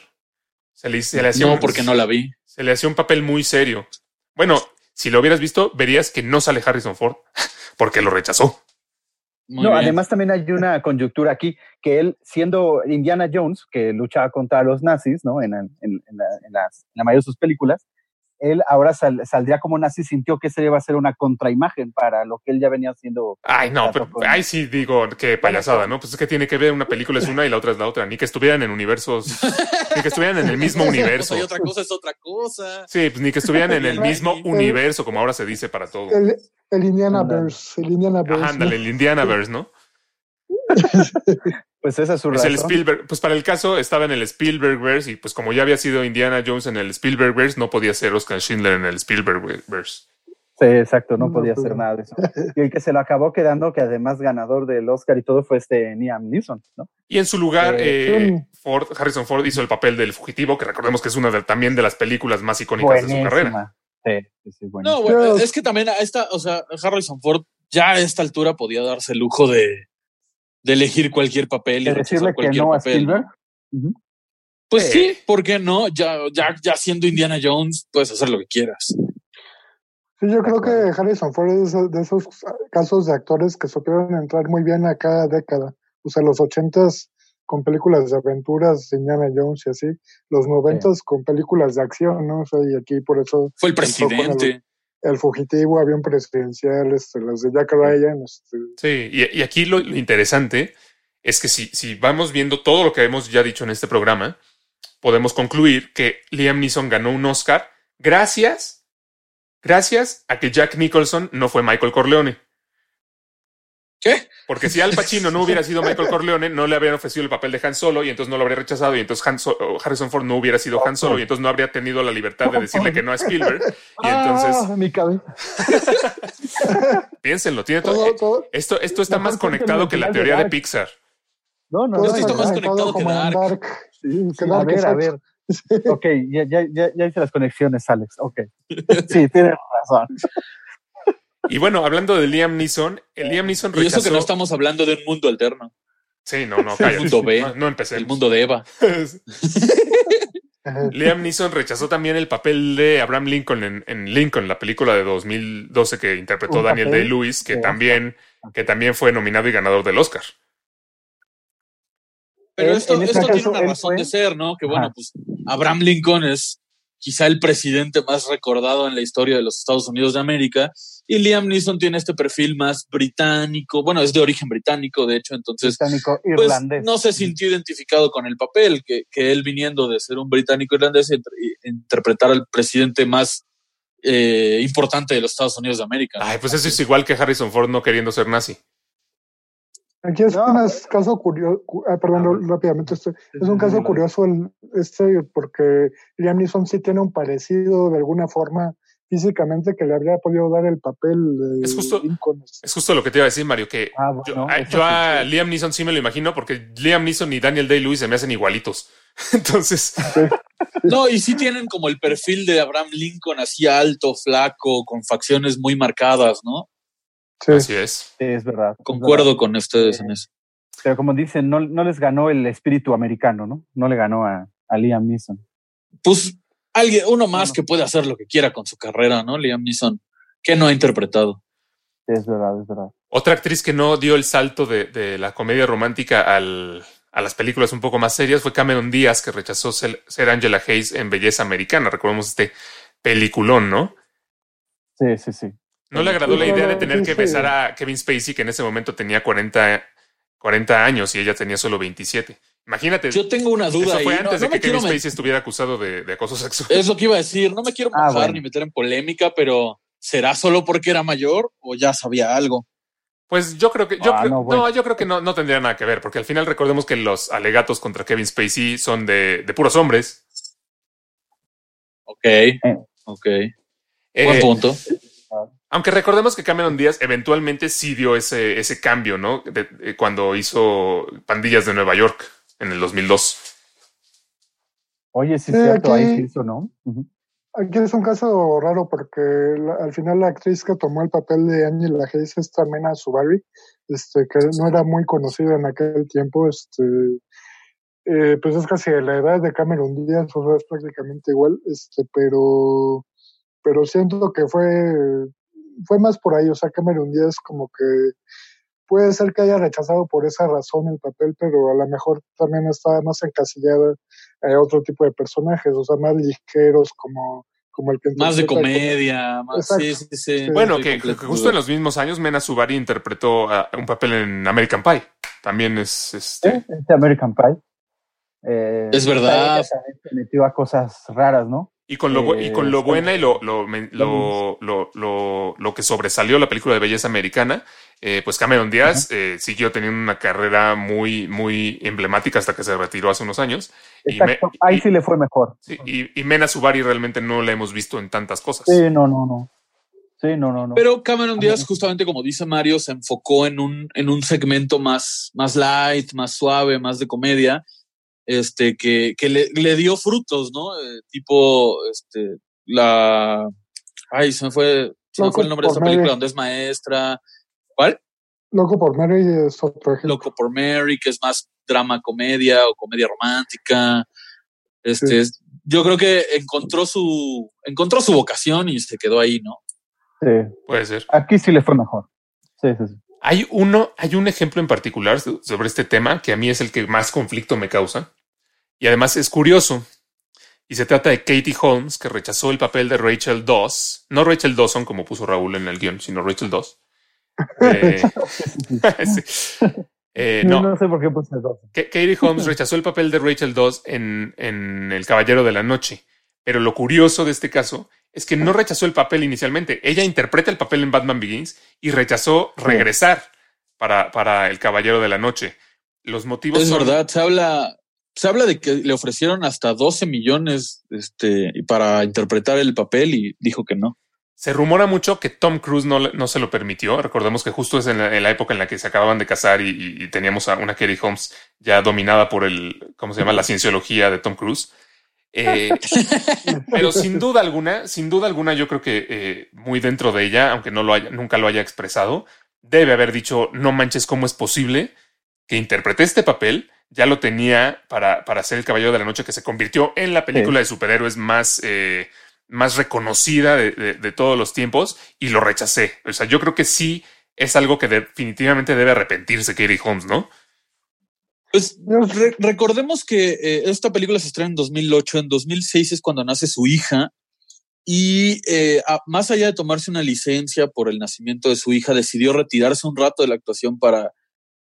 Se le, se le hacía No, un- porque no la vi. Se le hacía un papel muy serio. Bueno, si lo hubieras visto, verías que no sale Harrison Ford porque lo rechazó. Muy no, bien. además también hay una coyuntura aquí, que él, siendo Indiana Jones, que luchaba contra los nazis, ¿no? En, en- en la, en las- en la mayoría de sus películas, él ahora sal- saldría como nazi, sintió que ese iba a ser una contraimagen para lo que él ya venía haciendo. Ay, no, pero con- ay, sí digo, qué payasada, ¿no? Pues es que tiene que ver una película es una y la otra es la otra. Ni que estuvieran en universos, ni que estuvieran en el mismo universo. y otra cosa es otra cosa. Sí, pues ni que estuvieran en el mismo universo, como ahora se dice para todo. El, el Indiana Ándale. Verse, el Indiana Verse. Ajá, ándale, el Indianaverse, ¿no? Pues esa es su Es el razón. Spielberg. Pues para el caso estaba en el Spielbergverse y pues como ya había sido Indiana Jones en el Spielbergverse, no podía ser Oscar Schindler en el Spielbergverse. Sí, exacto, no No, podía hacer nada de eso. Y el que se lo acabó quedando, que además ganador del Oscar y todo, fue este Liam Neeson, ¿no? Y en su lugar, Eh, eh, Ford, Harrison Ford hizo el papel del fugitivo, que recordemos que es una de, también de las películas más icónicas de su carrera. Sí, sí, sí, No, bueno, es que también a esta, o sea, Harrison Ford ya a esta altura podía darse el lujo de, de elegir cualquier papel y de rechazar decirle que cualquier no a papel. Spielberg. Ujú. Pues Eh. sí, ¿por qué no? Ya, ya, ya siendo Indiana Jones, puedes hacer lo que quieras. Sí, yo creo que. Harrison Ford es de esos, casos de actores que supieron entrar muy bien a cada década. O sea, los ochentas con películas de aventuras, Indiana Jones y así, los noventas con películas de acción, ¿no? O sea, y aquí por eso Fue el presidente. El Fugitivo, Avión Presidencial, este, de Jack Ryan, este, Sí, y, y aquí lo, lo interesante es que si, si vamos viendo todo lo que hemos ya dicho en este programa, podemos concluir que Liam Neeson ganó un Oscar gracias, gracias a que Jack Nicholson no fue Michael Corleone. ¿Qué? Porque si Al Pacino no hubiera sido Michael Corleone, no le habrían ofrecido el papel de Han Solo y entonces no lo habría rechazado y entonces Han So- o Harrison Ford no hubiera sido Han Solo y entonces no habría tenido la libertad de decirle que no a Spielberg. Y entonces, Ah, mi cabeza. piénsenlo, tiene todo. todo, todo, Esto, esto está más conectado que la teoría de de Pixar. No, no, Esto no, está no, más no. conectado que como en Dark. Sí, que Sí, Dark, a ver, a ver. Ok, ya, ya, ya, ya hice las conexiones, Alex. Ok. Sí, tienes razón. Y bueno, hablando de Liam Neeson, el Liam Neeson Y eso rechazó. que no estamos hablando de un mundo alterno, Sí, no, no, el cállate. mundo B, No, no empecé. el mundo de Eva. Liam Neeson rechazó también el papel de Abraham Lincoln en, en Lincoln, la película de 2012 que interpretó Un Daniel Day-Lewis, que también, que también fue nominado y ganador del Oscar. Pero esto, este esto tiene una razón fue- de ser, ¿no? Que bueno, Ajá. pues Abraham Lincoln es quizá el presidente más recordado en la historia de los Estados Unidos de América y Liam Neeson tiene este perfil más británico, bueno, es de origen británico, de hecho, entonces Británico pues irlandés. no se sintió identificado con el papel, que, que él viniendo de ser un británico irlandés entre- interpretar al presidente más eh, importante de los Estados Unidos de América. ¿no? Ay, pues eso es igual que Harrison Ford no queriendo ser nazi. Aquí es No. un caso curioso, perdón, Ah, rápidamente, este, Sí, es un sí, caso curioso el, este, porque Liam Neeson sí tiene un parecido de alguna forma físicamente que le habría podido dar el papel de Es justo- Lincoln. Es justo lo que te iba a decir, Mario, que Ah, yo, bueno, a, eso yo a sí, sí. Liam Neeson sí me lo imagino porque Liam Neeson y Daniel Day-Lewis se me hacen igualitos. Entonces, No, y sí tienen como el perfil de Abraham Lincoln, así alto, flaco, con facciones muy marcadas, ¿no? Sí. así es. Sí, es verdad. es verdad. Concuerdo con ustedes en eso. Pero como dicen, no, no les ganó el espíritu americano, ¿no? No le ganó a, a Liam Neeson. Pues alguien, uno más Bueno. que puede hacer lo que quiera con su carrera, ¿no? Liam Neeson, que no ha interpretado. Es verdad, es verdad. Otra actriz que no dio el salto de, de la comedia romántica al, a las películas un poco más serias fue Cameron Díaz, que rechazó ser, ser Angela Hayes en Belleza Americana. Recordemos este peliculón, ¿no? Sí, sí, sí. No le agradó la idea de tener que besar a Kevin Spacey, que en ese momento tenía 40, 40 años y ella tenía solo 27. Imagínate, Yo tengo una duda eso ahí. fue antes no de me que Kevin Spacey estuviera acusado de, de acoso sexual. Es lo que iba a decir. No me quiero Ah, mojar bueno. ni meter en polémica, pero ¿será solo porque era mayor o ya sabía algo? Pues yo creo que yo Ah, creo- no, yo creo que no, no tendría nada que ver, porque al final recordemos que los alegatos contra Kevin Spacey son de, de puros hombres. Ok. Ok. Eh, Buen punto. Aunque recordemos que Cameron Díaz eventualmente sí dio ese, ese cambio, ¿no? De- de cuando hizo Pandillas de Nueva York en el 2002. Oye, sí, es cierto, ahí sí hizo, ¿no? Aquí es un caso raro porque la- al final la actriz que tomó el papel de Angela Hayes es Carmena Suvari, este, que no era muy conocida en aquel tiempo, este, eh, pues es casi de la edad de Cameron Díaz, o sea, es prácticamente igual, este, pero, pero siento que fue, fue más por ahí, o sea, Cameron Díaz como que puede ser que haya rechazado por esa razón el papel, pero a lo mejor también estaba más encasillada a otro tipo de personajes, o sea, más ligeros como, como el que Más de comedia, más, sí, sí, sí. Bueno, que, justo en los mismos años Mena Subari interpretó un papel en American Pie. También es este. Sí, este American Pie. Eh, Es verdad. se metió a cosas raras, ¿no? Y con lo, bu- y con lo Eh, buena y lo, lo, lo, lo, lo- lo que sobresalió la película de belleza americana, eh, pues Cameron Díaz eh, siguió teniendo una carrera muy, muy emblemática hasta que se retiró hace unos años. Y, me- Exacto, ahí y- sí le fue mejor. sí, y- y Mena Subari realmente no la hemos visto en tantas cosas. Sí, no, no, no. Sí, no, no, no. Pero Cameron Díaz, justamente como dice Mario, se enfocó en un, en un segmento más, más light, más suave, más de comedia, este, que, que le, le dio frutos, ¿no? Eh, tipo, este, la. Ay, se me fue, se me fue el nombre de esta Mary. película donde es maestra. ¿Cuál? Loco por Mary es otro ejemplo. Loco por Mary, que es más drama comedia o comedia romántica. Este, Sí. yo creo que encontró su, encontró su vocación y se quedó ahí, ¿no? Sí, Puede ser. aquí sí le fue mejor. Sí, sí, sí. Hay uno, hay un ejemplo en particular so- sobre este tema que a mí es el que más conflicto me causa. Y además es curioso. Y se trata de Katie Holmes, que rechazó el papel de Rachel Doss. No Rachel Dawson, como puso Raúl en el guion, sino Rachel Doss. Eh, sí. Eh, no. no, sé por qué puse. Ka- Katie Holmes rechazó el papel de Rachel Doss en, en El Caballero de la Noche. Pero lo curioso de este caso es que no rechazó el papel inicialmente. Ella interpreta el papel en Batman Begins y rechazó regresar para, para El Caballero de la Noche. Los motivos Es son- verdad, se habla, se habla de que le ofrecieron hasta 12 millones este, para interpretar el papel y dijo que no. Se rumora mucho que Tom Cruise no, no se lo permitió. Recordemos que justo es en la, en la época en la que se acababan de casar y, y- y teníamos a una Katie Holmes ya dominada por el, ¿cómo se llama? La cienciología de Tom Cruise. Eh, pero sin duda alguna, sin duda alguna, yo creo que eh, muy dentro de ella, aunque no lo haya, nunca lo haya expresado, debe haber dicho, no manches, ¿cómo es posible que interpreté este papel? Ya lo tenía para, para ser el Caballero de la Noche, que se convirtió en la película de superhéroes más, eh, más reconocida de, de- de todos los tiempos y lo rechacé. O sea, yo creo que sí es algo que definitivamente debe arrepentirse Katie Holmes, ¿no? Pues re- recordemos que eh, esta película se estrena en 2008, en 2006 es cuando nace su hija y eh, a- más allá de tomarse una licencia por el nacimiento de su hija, decidió retirarse un rato de la actuación para,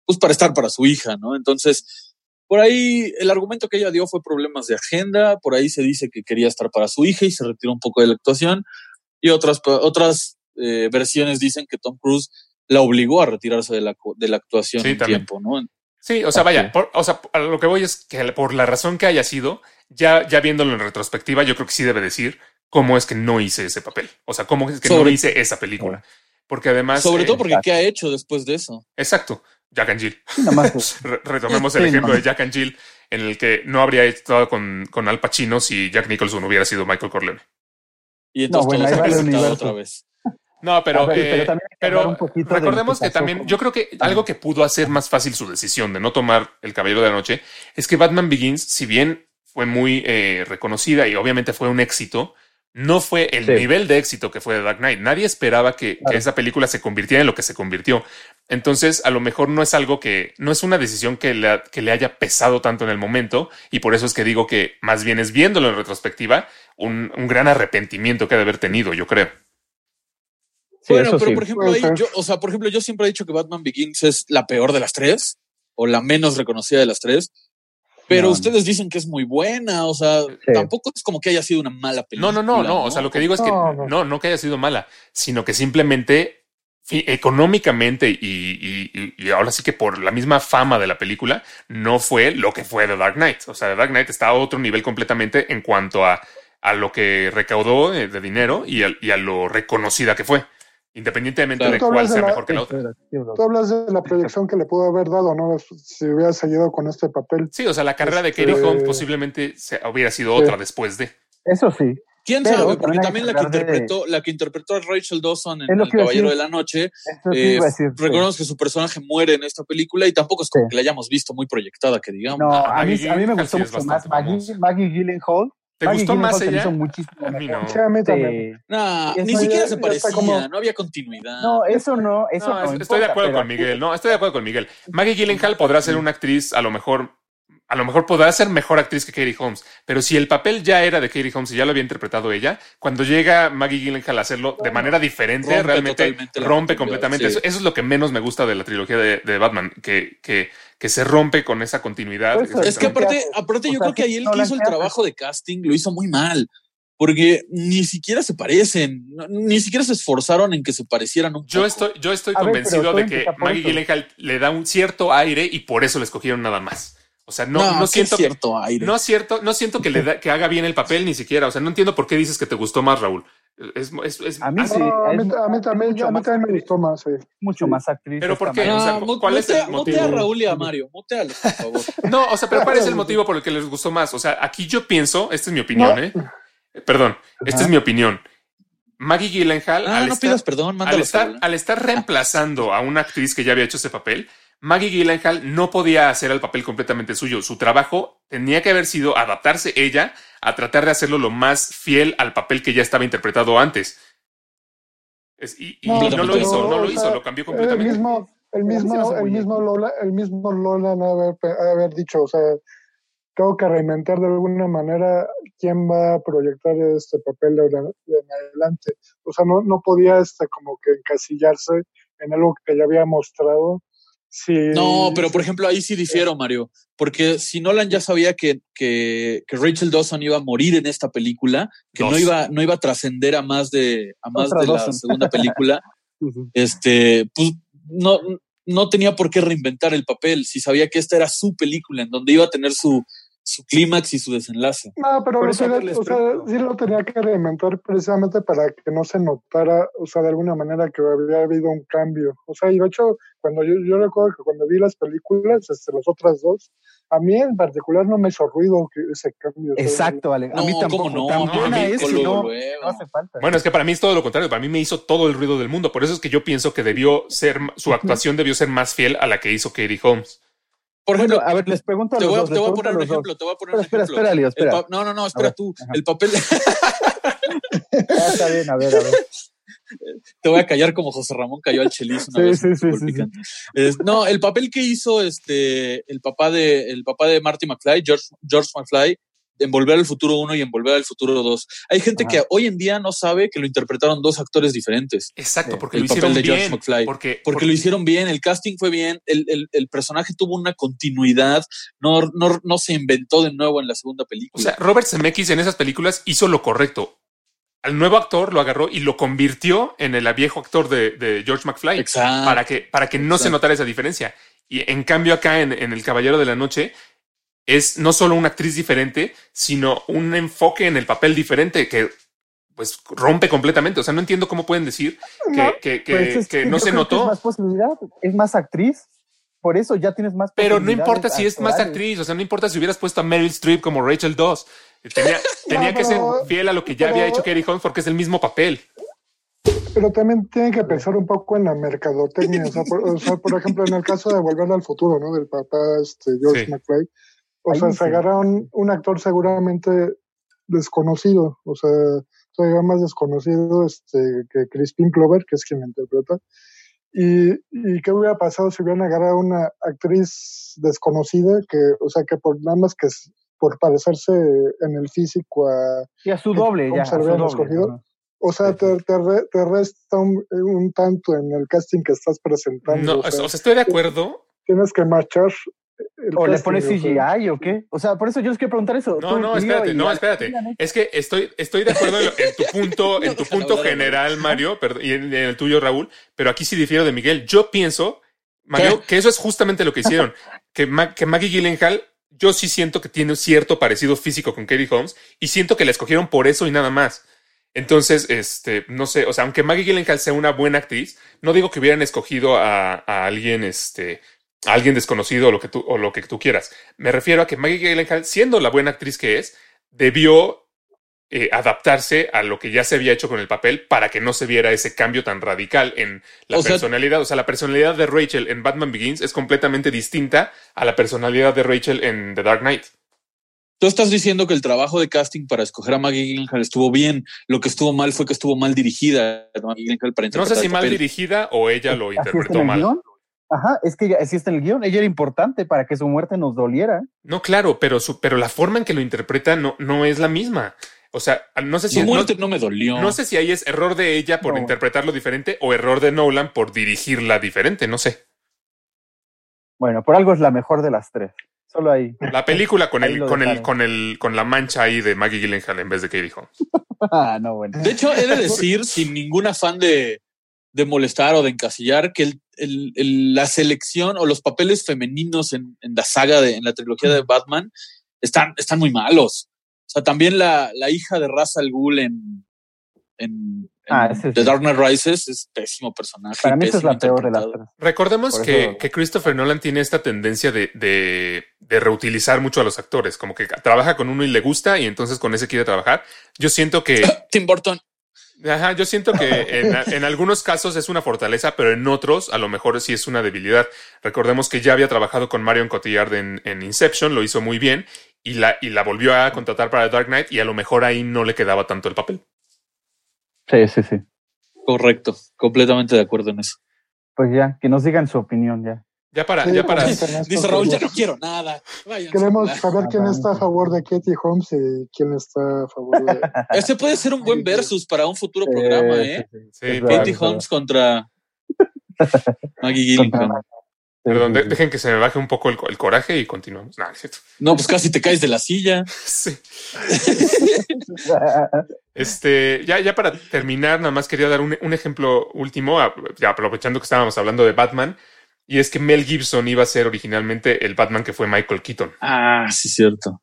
pues para estar para su hija, ¿no? Entonces, por ahí el argumento que ella dio fue problemas de agenda, por ahí se dice que quería estar para su hija y se retiró un poco de la actuación y otras, otras eh, versiones dicen que Tom Cruise la obligó a retirarse de la, de la actuación Sí, un también. tiempo, ¿no? Sí, o sea, vaya, por- o sea, a lo que voy es que por la razón que haya sido, ya, ya viéndolo en retrospectiva, yo creo que sí debe decir cómo es que no hice ese papel. O sea, cómo es que no hice esa película. Porque además. Sobre eh, todo porque ¿qué ha hecho después de eso? Exacto. Jack and Jill. Sí, nomás, Re- retomemos el Sí, ejemplo no. de Jack and Jill, en el que no habría estado con, con Al Pacino si Jack Nicholson hubiera sido Michael Corleone. Y entonces bueno, todo ahí el universo. otra vez. No, pero, ver, eh, pero también pero un poquito recordemos que también, yo creo que algo que pudo hacer más fácil su decisión de no tomar el Caballero de la Noche es que Batman Begins, si bien fue muy eh, reconocida y obviamente fue un éxito, no fue el Sí. nivel de éxito que fue de Dark Knight. Nadie esperaba que, esa película se convirtiera en lo que se convirtió. Entonces, a lo mejor no es algo que, no es una decisión que le, que le haya pesado tanto en el momento, y por eso es que digo que más bien es viéndolo en retrospectiva, un, un gran arrepentimiento que ha de haber tenido, yo creo. Sí, bueno, eso pero sí. por ejemplo, ahí yo, o sea, por ejemplo, yo siempre he dicho que Batman Begins es la peor de las tres, o la menos reconocida de las tres. Pero No, no. ustedes dicen que es muy buena, o sea, Sí. tampoco es como que haya sido una mala No, película. no, no, no. O sea, lo que digo es que No, no, no. no, que haya sido mala, sino que simplemente económicamente y, y- y- ahora sí que por la misma fama de la película, no fue lo que fue The Dark Knight. O sea, The Dark Knight está a otro nivel completamente en cuanto a, a lo que recaudó eh, de dinero y a, y a lo reconocida que fue, independientemente Claro. de cuál hablas de sea la- mejor que la otra. Tú hablas de la proyección que le pudo haber dado, ¿no? Si hubiera seguido con este papel. Sí, o sea, la carrera de Este- Katie Holmes posiblemente se- hubiera sido Sí. otra después de. Eso sí. ¿Quién Pero sabe? Porque también la que de- interpretó, la que interpretó a Rachel Dawson en El Caballero de la Noche, eh, sí. recordemos que su personaje muere en esta película y tampoco es como Sí. que la hayamos visto muy proyectada, que digamos. No, Ah, a mí, a mí me gustó mucho más Maggie. Maggie Gyllenhaal. ¿Te Maggie gustó más me ella? hizo muchísimo A mí no. Sí, a mí también. Sí. Nah, Eso ni ya- siquiera ya se está parecía, como- no había continuidad. No, eso no, eso No, no. es- importa, estoy de acuerdo pero con aquí- Miguel. No, estoy de acuerdo con Miguel. Maggie Gyllenhaal podrá ser una actriz, a lo mejor, a lo mejor podrá ser mejor actriz que Katie Holmes, pero si el papel ya era de Katie Holmes y ya lo había interpretado ella, cuando llega Maggie Gyllenhaal a hacerlo de manera diferente, Rompe realmente rompe completamente. sí. Eso, eso es lo que menos me gusta de la trilogía de, de Batman, que, que, que se rompe con esa continuidad. Pues, Es que ¿Qué aparte, aparte O yo sea, creo que ¿qué- ahí el no que hizo el trabajo de casting lo hizo muy mal. Porque ni siquiera se parecen, ni siquiera se esforzaron en que se parecieran un Yo poco. estoy, yo estoy A convencido de que Maggie. Gyllenhaal le da un cierto aire y por eso le escogieron nada más. O sea, no, no, siento que, cierto aire. No es cierto, no siento que le da- que haga bien el papel ni siquiera. O sea, no entiendo por qué dices que te gustó más, Raúl. Es, es- es- A mí ah, sí. No, a, mí, es- a mí también, mucho a mí más también me gustó más, sí. mucho más actriz. ¿Pero por qué? O sea, ¿cuál es el motivo? a Raúl y a Mario, mutealos, por favor. No, o sea, pero ¿cuál es el motivo por el que les gustó más? O sea, aquí yo pienso, esta es mi opinión, No. ¿eh? Perdón, esta es mi opinión. Maggie Gyllenhaal, Ah, al, no estar, pidas perdón, al, estar, al estar reemplazando a una actriz que ya había hecho ese papel, Maggie Gyllenhaal no podía hacer el papel completamente suyo. Su trabajo tenía que haber sido adaptarse ella a tratar de hacerlo lo más fiel al papel que ya estaba interpretado antes. Es- y y No, lo hizo, no o lo sea, hizo, lo cambió El completamente. mismo, el se me mismo, el mismo Lola, el mismo Lola no haber, haber dicho, o sea, tengo que reinventar de alguna manera quién va a proyectar este papel de en adelante. O sea, no, no podía este como que encasillarse en algo que ya había mostrado. Sí, No, pero por ejemplo, ahí sí difiero, Mario. Porque si Nolan ya sabía que, que, que Rachel Dawson iba a morir en esta película, que no iba, no iba a trascender a más de, a más Otra de la segunda película, este, pues no, no tenía por qué reinventar el papel si sabía que esta era su película en donde iba a tener su, su clímax y su desenlace. No, pero lo tenía- o sea, sí lo tenía que reinventar precisamente para que no se notara, o sea, de alguna manera que había habido un cambio. O sea, y de hecho, cuando yo, yo recuerdo que cuando vi las películas, este, las otras dos, a mí en particular no me hizo ruido que ese cambio. Exacto, Ale. A No, mí ¿cómo tampoco. no? Tan No, buena es que no, no hace falta. Bueno, es que para mí es todo lo contrario. Para mí me hizo todo el ruido del mundo. Por eso es que yo pienso que debió ser, su actuación debió ser más fiel a la que hizo Katie Holmes. Por Bueno, ejemplo, a ver, les pregunto a te los voy a, dos. te voy a poner un dos. ejemplo, te voy a poner un Espera, ejemplo. espera, Leo, espera. no, no, no, espera ver, tú. ajá. El papel, Ah, está bien, a ver, a ver. te voy a callar como José Ramón cayó al chelis una Sí, vez. sí, sí. Es- no, el papel que hizo este el papá de el papá de Marty McFly, George, George McFly, en Volver al Futuro 1 y en Volver al Futuro 2. Hay gente Ajá. que hoy en día no sabe que lo interpretaron dos actores diferentes. Exacto, porque el lo papel hicieron de George bien. McFly. Porque, Porque lo hicieron bien, el casting fue bien, el, el, el personaje tuvo una continuidad, no, no, no se inventó de nuevo en la segunda O película. sea, Robert Zemeckis en esas películas hizo lo correcto. al nuevo actor lo agarró y lo convirtió en el viejo actor de, de George McFly Exacto. para que, para que no se notara esa diferencia. Y en cambio acá en, en El Caballero de la Noche es no solo una actriz diferente, sino un enfoque en el papel diferente que pues rompe completamente. O sea, no entiendo cómo pueden decir que, No, que, que- Pues es que yo no se notó. Es más posibilidad, es más actriz. Por eso ya tienes más Pero no importa si es más actriz, o sea, no importa si hubieras puesto a Meryl Streep como Rachel Dawes. Tenía, tenía que ser fiel a lo que ya había hecho Katie Holmes porque es el mismo papel. Pero también tienen que pensar un poco en la mercadotecnia. O sea, por, o sea, por ejemplo, en el caso de Volver al Futuro, ¿no? Del papá este, George Sí. McFly. O Ahí sea, sí. se agarraron un actor seguramente desconocido. O sea, todavía más desconocido este, que Crispin Clover, que es quien la interpreta. Y, ¿Y qué hubiera pasado si hubieran agarrado una actriz desconocida que, o sea, que por nada más que por parecerse en el físico a, Sí, a su doble, ¿Cómo ya. se a su doble, escogido? o sea, te, te, re- te resta un, un tanto en el casting que estás presentando. No, o sea, o sea, estoy de acuerdo. tienes que marchar. El O le pones. CGI o qué. O sea, por eso yo les quiero preguntar eso. No, no, espérate, no, espérate. Es que estoy, estoy de acuerdo en, lo- en tu punto, en tu punto general, Mario, y en, en el tuyo, Raúl, pero aquí sí difiero de Miguel. Yo pienso, Mario, que eso es justamente lo que hicieron. Que, Ma- que Maggie Gyllenhaal, yo sí siento que tiene un cierto parecido físico con Katie Holmes y siento que la escogieron por eso y nada más. Entonces, este, no sé, o sea, aunque Maggie Gyllenhaal sea una buena actriz, no digo que hubieran escogido a, a alguien, este, a alguien desconocido o lo que tú, o lo que tú quieras. Me refiero a que Maggie Gyllenhaal, siendo la buena actriz que es, debió eh, adaptarse a lo que ya se había hecho con el papel para que no se viera ese cambio tan radical en la O sea- personalidad. o sea, la personalidad de Rachel en Batman Begins es completamente distinta a la personalidad de Rachel en The Dark Knight. Tú estás diciendo que el trabajo de casting para escoger a Maggie Gyllenhaal estuvo bien. Lo que estuvo mal fue que estuvo mal dirigida Maggie Gyllenhaal para No sé si mal dirigida o ella lo interpretó mal. guion. Ajá, es que ya, así está en el guion. Ella era importante para que su muerte nos doliera. No, claro, pero, su, pero la forma en que lo interpreta no, no es la misma. O sea, no sé si Su no- muerte no, me dolió. No sé si ahí es error de ella por No. interpretarlo diferente o error de Nolan por dirigirla diferente, no sé. Bueno, por algo es la mejor de las tres. Solo ahí. La película con el, con el, con el, con la mancha ahí de Maggie Gyllenhaal en vez de Katie Holmes. Ah, no, bueno. De hecho, he de decir, sin ningún afán de, de molestar o de encasillar, que el, el- el- la selección o los papeles femeninos en, en la saga, de, en la trilogía de Batman, están, están muy malos. O sea, también la, la hija de Ra's al Ghul en, en, en Ah, The sí. Dark Knight Rises es pésimo personaje. Para mí esa es la peor de las tres. Recordemos que, eso- que Christopher Nolan tiene esta tendencia de, de, de reutilizar mucho a los actores, como que trabaja con uno y le gusta y entonces con ese quiere trabajar. Yo siento que, Tim Burton. Ajá, yo siento que en, en algunos casos es una fortaleza, pero en otros a lo mejor sí es una debilidad. Recordemos que ya había trabajado con Marion Cotillard en, en Inception, lo hizo muy bien y la, y la volvió a contratar para Dark Knight y a lo mejor ahí no le quedaba tanto el papel. Sí, sí, sí. Correcto, completamente de acuerdo en eso. Pues ya, que nos digan su opinión ya. Ya para, Sí, ya para, Dice Raúl, ya no quiero nada. Váyanse Queremos saber quién está a favor de Katie Holmes y quién está a favor de. Este puede ser un buen versus para un futuro programa, ¿eh? Sí, Katie. Holmes contra Maggie Gyllenhaal. Sí, Perdón, de- dejen que se me baje un poco el, co- el coraje y continuamos. No, no es cierto. No, pues casi te caes de la silla. Sí. Este, ya, ya para terminar, nada más quería dar un, un ejemplo último, ya aprovechando que estábamos hablando de Batman, y es que Mel Gibson iba a ser originalmente el Batman que fue Michael Keaton. Ah, sí, cierto.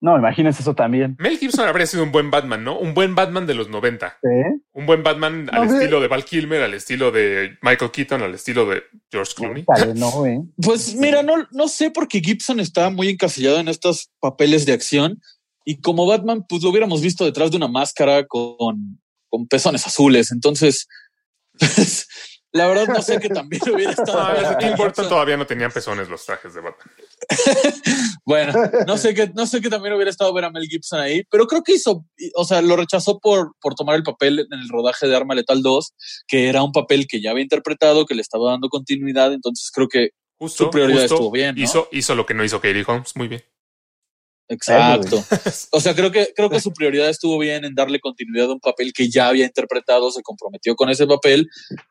No, imagínense eso también. Mel Gibson habría sido un buen Batman, ¿no? Un buen Batman de los 90. ¿Sí? Un buen Batman al estilo de Val Kilmer, al estilo de Michael Keaton, al estilo de George Clooney. No, ¿eh? Pues mira, no, no sé porque Gibson está muy encasillado en estos papeles de acción y como Batman, pues lo hubiéramos visto detrás de una máscara con, con pezones azules. Entonces, pues, la verdad no sé que también hubiera estado. No, Mel Burton Gibson. todavía no tenían pezones los trajes de Batman. Bueno, no sé que no sé que también hubiera estado ver a Mel Gibson ahí, pero creo que hizo, o sea, lo rechazó por, por tomar el papel en el rodaje de Arma Letal 2, que era un papel que ya había interpretado, que le estaba dando continuidad, entonces creo que Justo, Su prioridad justo estuvo bien, ¿no? hizo, hizo lo que no hizo Katie Holmes, muy bien. Exacto. O sea, creo que, creo que su prioridad estuvo bien en darle continuidad a un papel que ya había interpretado, se comprometió con ese papel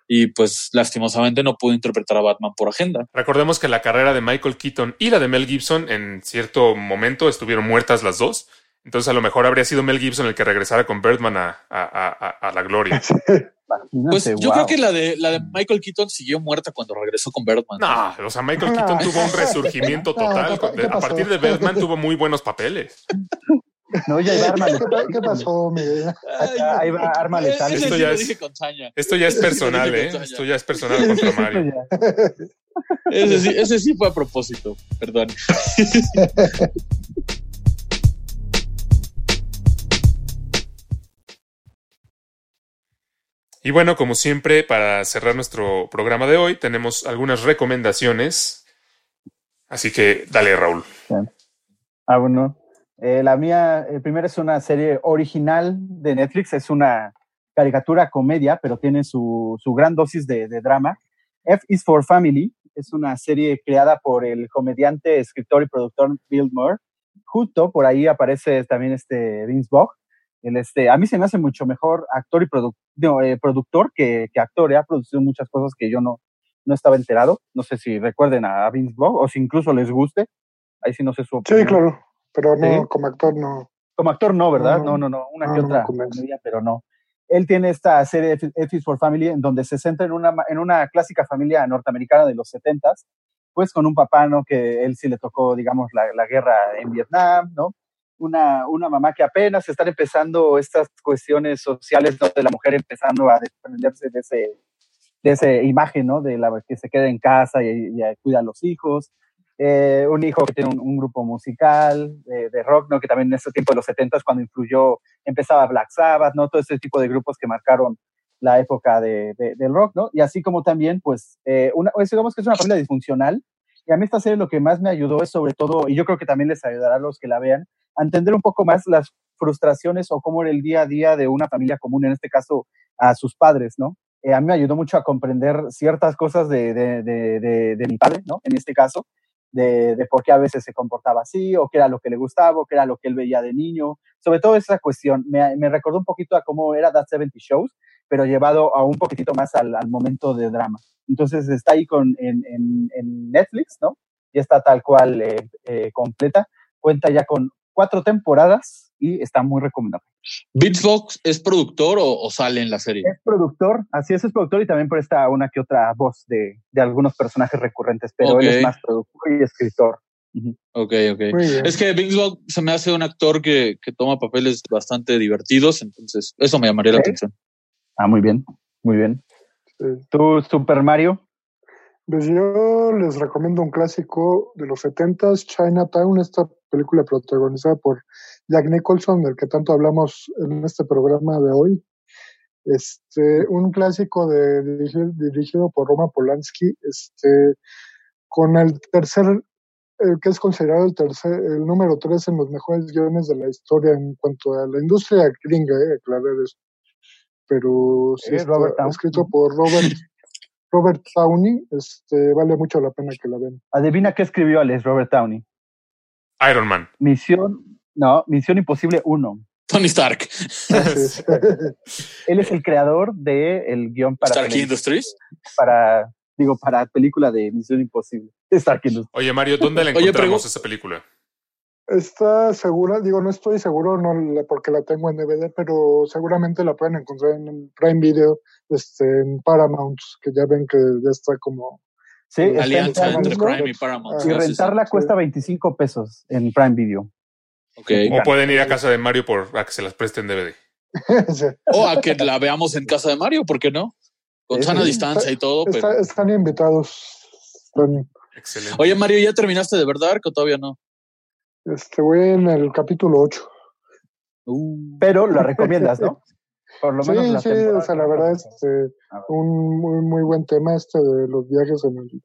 y pues lastimosamente no pudo interpretar a Batman por agenda. Recordemos que la carrera de Michael Keaton y la de Mel Gibson en cierto momento estuvieron muertas las dos. Entonces a lo mejor habría sido Mel Gibson el que regresara con Birdman a, a- a- a- a la gloria. Pues yo wow. creo que la de, la de Michael Keaton siguió muerta cuando regresó con Birdman. No, o sea, Michael Keaton tuvo un resurgimiento total. ¿qué- qué a partir de Birdman tuvo muy buenos papeles. No, ya iba arma ¿Qué, letal. pa- qué pasó, Miguel? Ay, ahí va arma letal. Esto ya es- saña. Esto ya es personal, ¿eh? Esto ya es personal contra Mario. Ese sí, ese sí fue a propósito, perdón. Y bueno, como siempre, para cerrar nuestro programa de hoy, tenemos algunas recomendaciones. Así que dale, Raúl. Ah, bueno. Eh, la mía, eh, primero es una serie original de Netflix, es una caricatura comedia, pero tiene su, su gran dosis de, drama. F is for Family es una serie creada por el comediante, escritor y productor Bill Moore. Justo por ahí aparece también este Vince Vaughn. El este, a mí se me hace mucho mejor actor y no, eh, productor que, que actor. Ha producido muchas cosas que yo no, no estaba enterado. No sé si recuerden a Vince Vaughn o si incluso les guste. Ahí sí no sé su Sí, opinión. claro, pero no, Sí. como actor no. Como actor no, ¿verdad? No, No, no. no. Una No, que otra comedia, pero no. Él tiene esta serie F for Family en donde se centra en una, en una clásica familia norteamericana de los 70s, pues con un papá, ¿no? Que él sí le tocó, digamos, la, la guerra en Vietnam, ¿no? Una, una mamá que apenas están empezando estas cuestiones sociales. De la mujer empezando a desprenderse de ese, de esa imagen, ¿no? De la que se queda en casa y, cuida a los hijos. Eh, un hijo que tiene un, grupo musical de, de rock, ¿no? Que también en ese tiempo de los 70 cuando influyó, empezaba Black Sabbath, ¿no? Todo ese tipo de grupos que marcaron la época de- del rock, ¿no? Y así como también, pues, eh, una, pues, digamos que es una familia disfuncional. Y a mí esta serie lo que más me ayudó es sobre todo, y yo creo que también les ayudará a los que la vean, a entender un poco más las frustraciones o cómo era el día a día de una familia común, en este caso a sus padres, ¿no? Eh, a mí me ayudó mucho a comprender ciertas cosas de, de, de, de, mi padre, ¿no? En este caso, de, de por qué a veces se comportaba así, o qué era lo que le gustaba, o qué era lo que él veía de niño. Sobre todo esa cuestión, me, me recordó un poquito a cómo era That 70 Shows, pero llevado a un poquitito más al, al momento de drama. Entonces está ahí con, en, en, en Netflix, ¿no? Y está tal cual eh, eh, completa. Cuenta ya con cuatro temporadas y está muy recomendable. ¿Beatsbox es productor o, o sale en la serie? Es productor, así es, es productor y también presta una que otra voz de, de algunos personajes recurrentes, pero él es más productor y escritor. Ok, ok. Es que Beatsbox se me hace un actor que, que toma papeles bastante divertidos, entonces eso me llamaría la atención. Ah, muy bien, muy bien. ¿Tú, Super Mario? Pues yo les recomiendo un clásico de los 70s, Chinatown, esta película protagonizada por Jack Nicholson, del que tanto hablamos en este programa de hoy. Este, un clásico de, dirigido, dirigido por Roma Polanski, este, con el tercer, el que es considerado el tercer, el número tres en los mejores guiones de la historia en cuanto a la industria gringa, eh, aclarar eso. Pero sí, Eh, está Robert Downey. escrito por Robert Robert Downey, este, vale mucho la pena que la vean. Adivina qué escribió Alex Robert Downey. Iron Man. Misión, no, Misión Imposible 1. Tony Stark. Es. Él es el creador del el guion para, Stark Industries. para, digo, para película de Misión Imposible. Stark Industries. Oye, Mario, ¿dónde la encontramos esa película? Está segura, digo, no estoy seguro no la- porque la tengo en DVD, pero seguramente la pueden encontrar en Prime Video, este, en Paramount, que ya ven que ya está como... Sí, está en Alianza entre Prime y Paramount. Ah, Y rentarla sí. cuesta 25 pesos en Prime Video. Ok. O pueden ir a casa de Mario por a que se las presten DVD. Sí. O a que la veamos en casa de Mario, ¿por qué no? Con sana sí. distancia y todo, pero. Está- están invitados. Están- Excelente. Oye, Mario, ¿ya terminaste de verdad o todavía no? Este, voy en el capítulo 8. Uh, Pero lo recomiendas, ¿no? Por lo menos Sí, la sí, o sea, la verdad, este, ver. un muy, muy buen tema este de los viajes en el,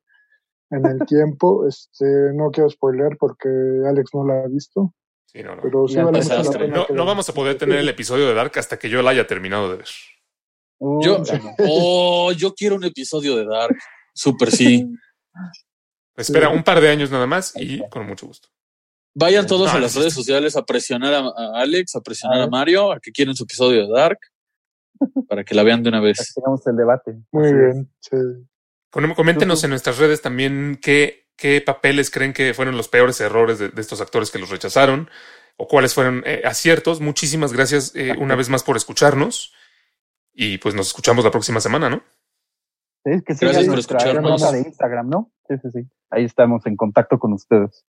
en el tiempo. Este, no quiero spoiler porque Alex no la ha visto, Sí, no, no. pero sí vale mucho la pena. No, que no la- vamos a poder tener el episodio de Dark hasta que yo la haya terminado de ver. Uh, Yo-. Oh, yo quiero un episodio de Dark. Súper sí. Espera un par de años nada más y con mucho gusto. Vayan todos No, a las no, redes sociales a presionar a, a Alex, a presionar A. Mario, a que quieren su episodio de Dark, para que la vean de una Para que vez. tengamos el debate. Muy Así es. bien, sí. Coméntenos en nuestras redes también qué, qué papeles creen que fueron los peores errores de, de estos actores que los rechazaron. o cuáles fueron eh, aciertos. Muchísimas gracias eh, una vez más por escucharnos y pues nos escuchamos la próxima semana, ¿no? Sí, que Gracias por nuestra escucharnos. de Instagram, ¿no? Sí, sí, sí. Ahí estamos en contacto con ustedes.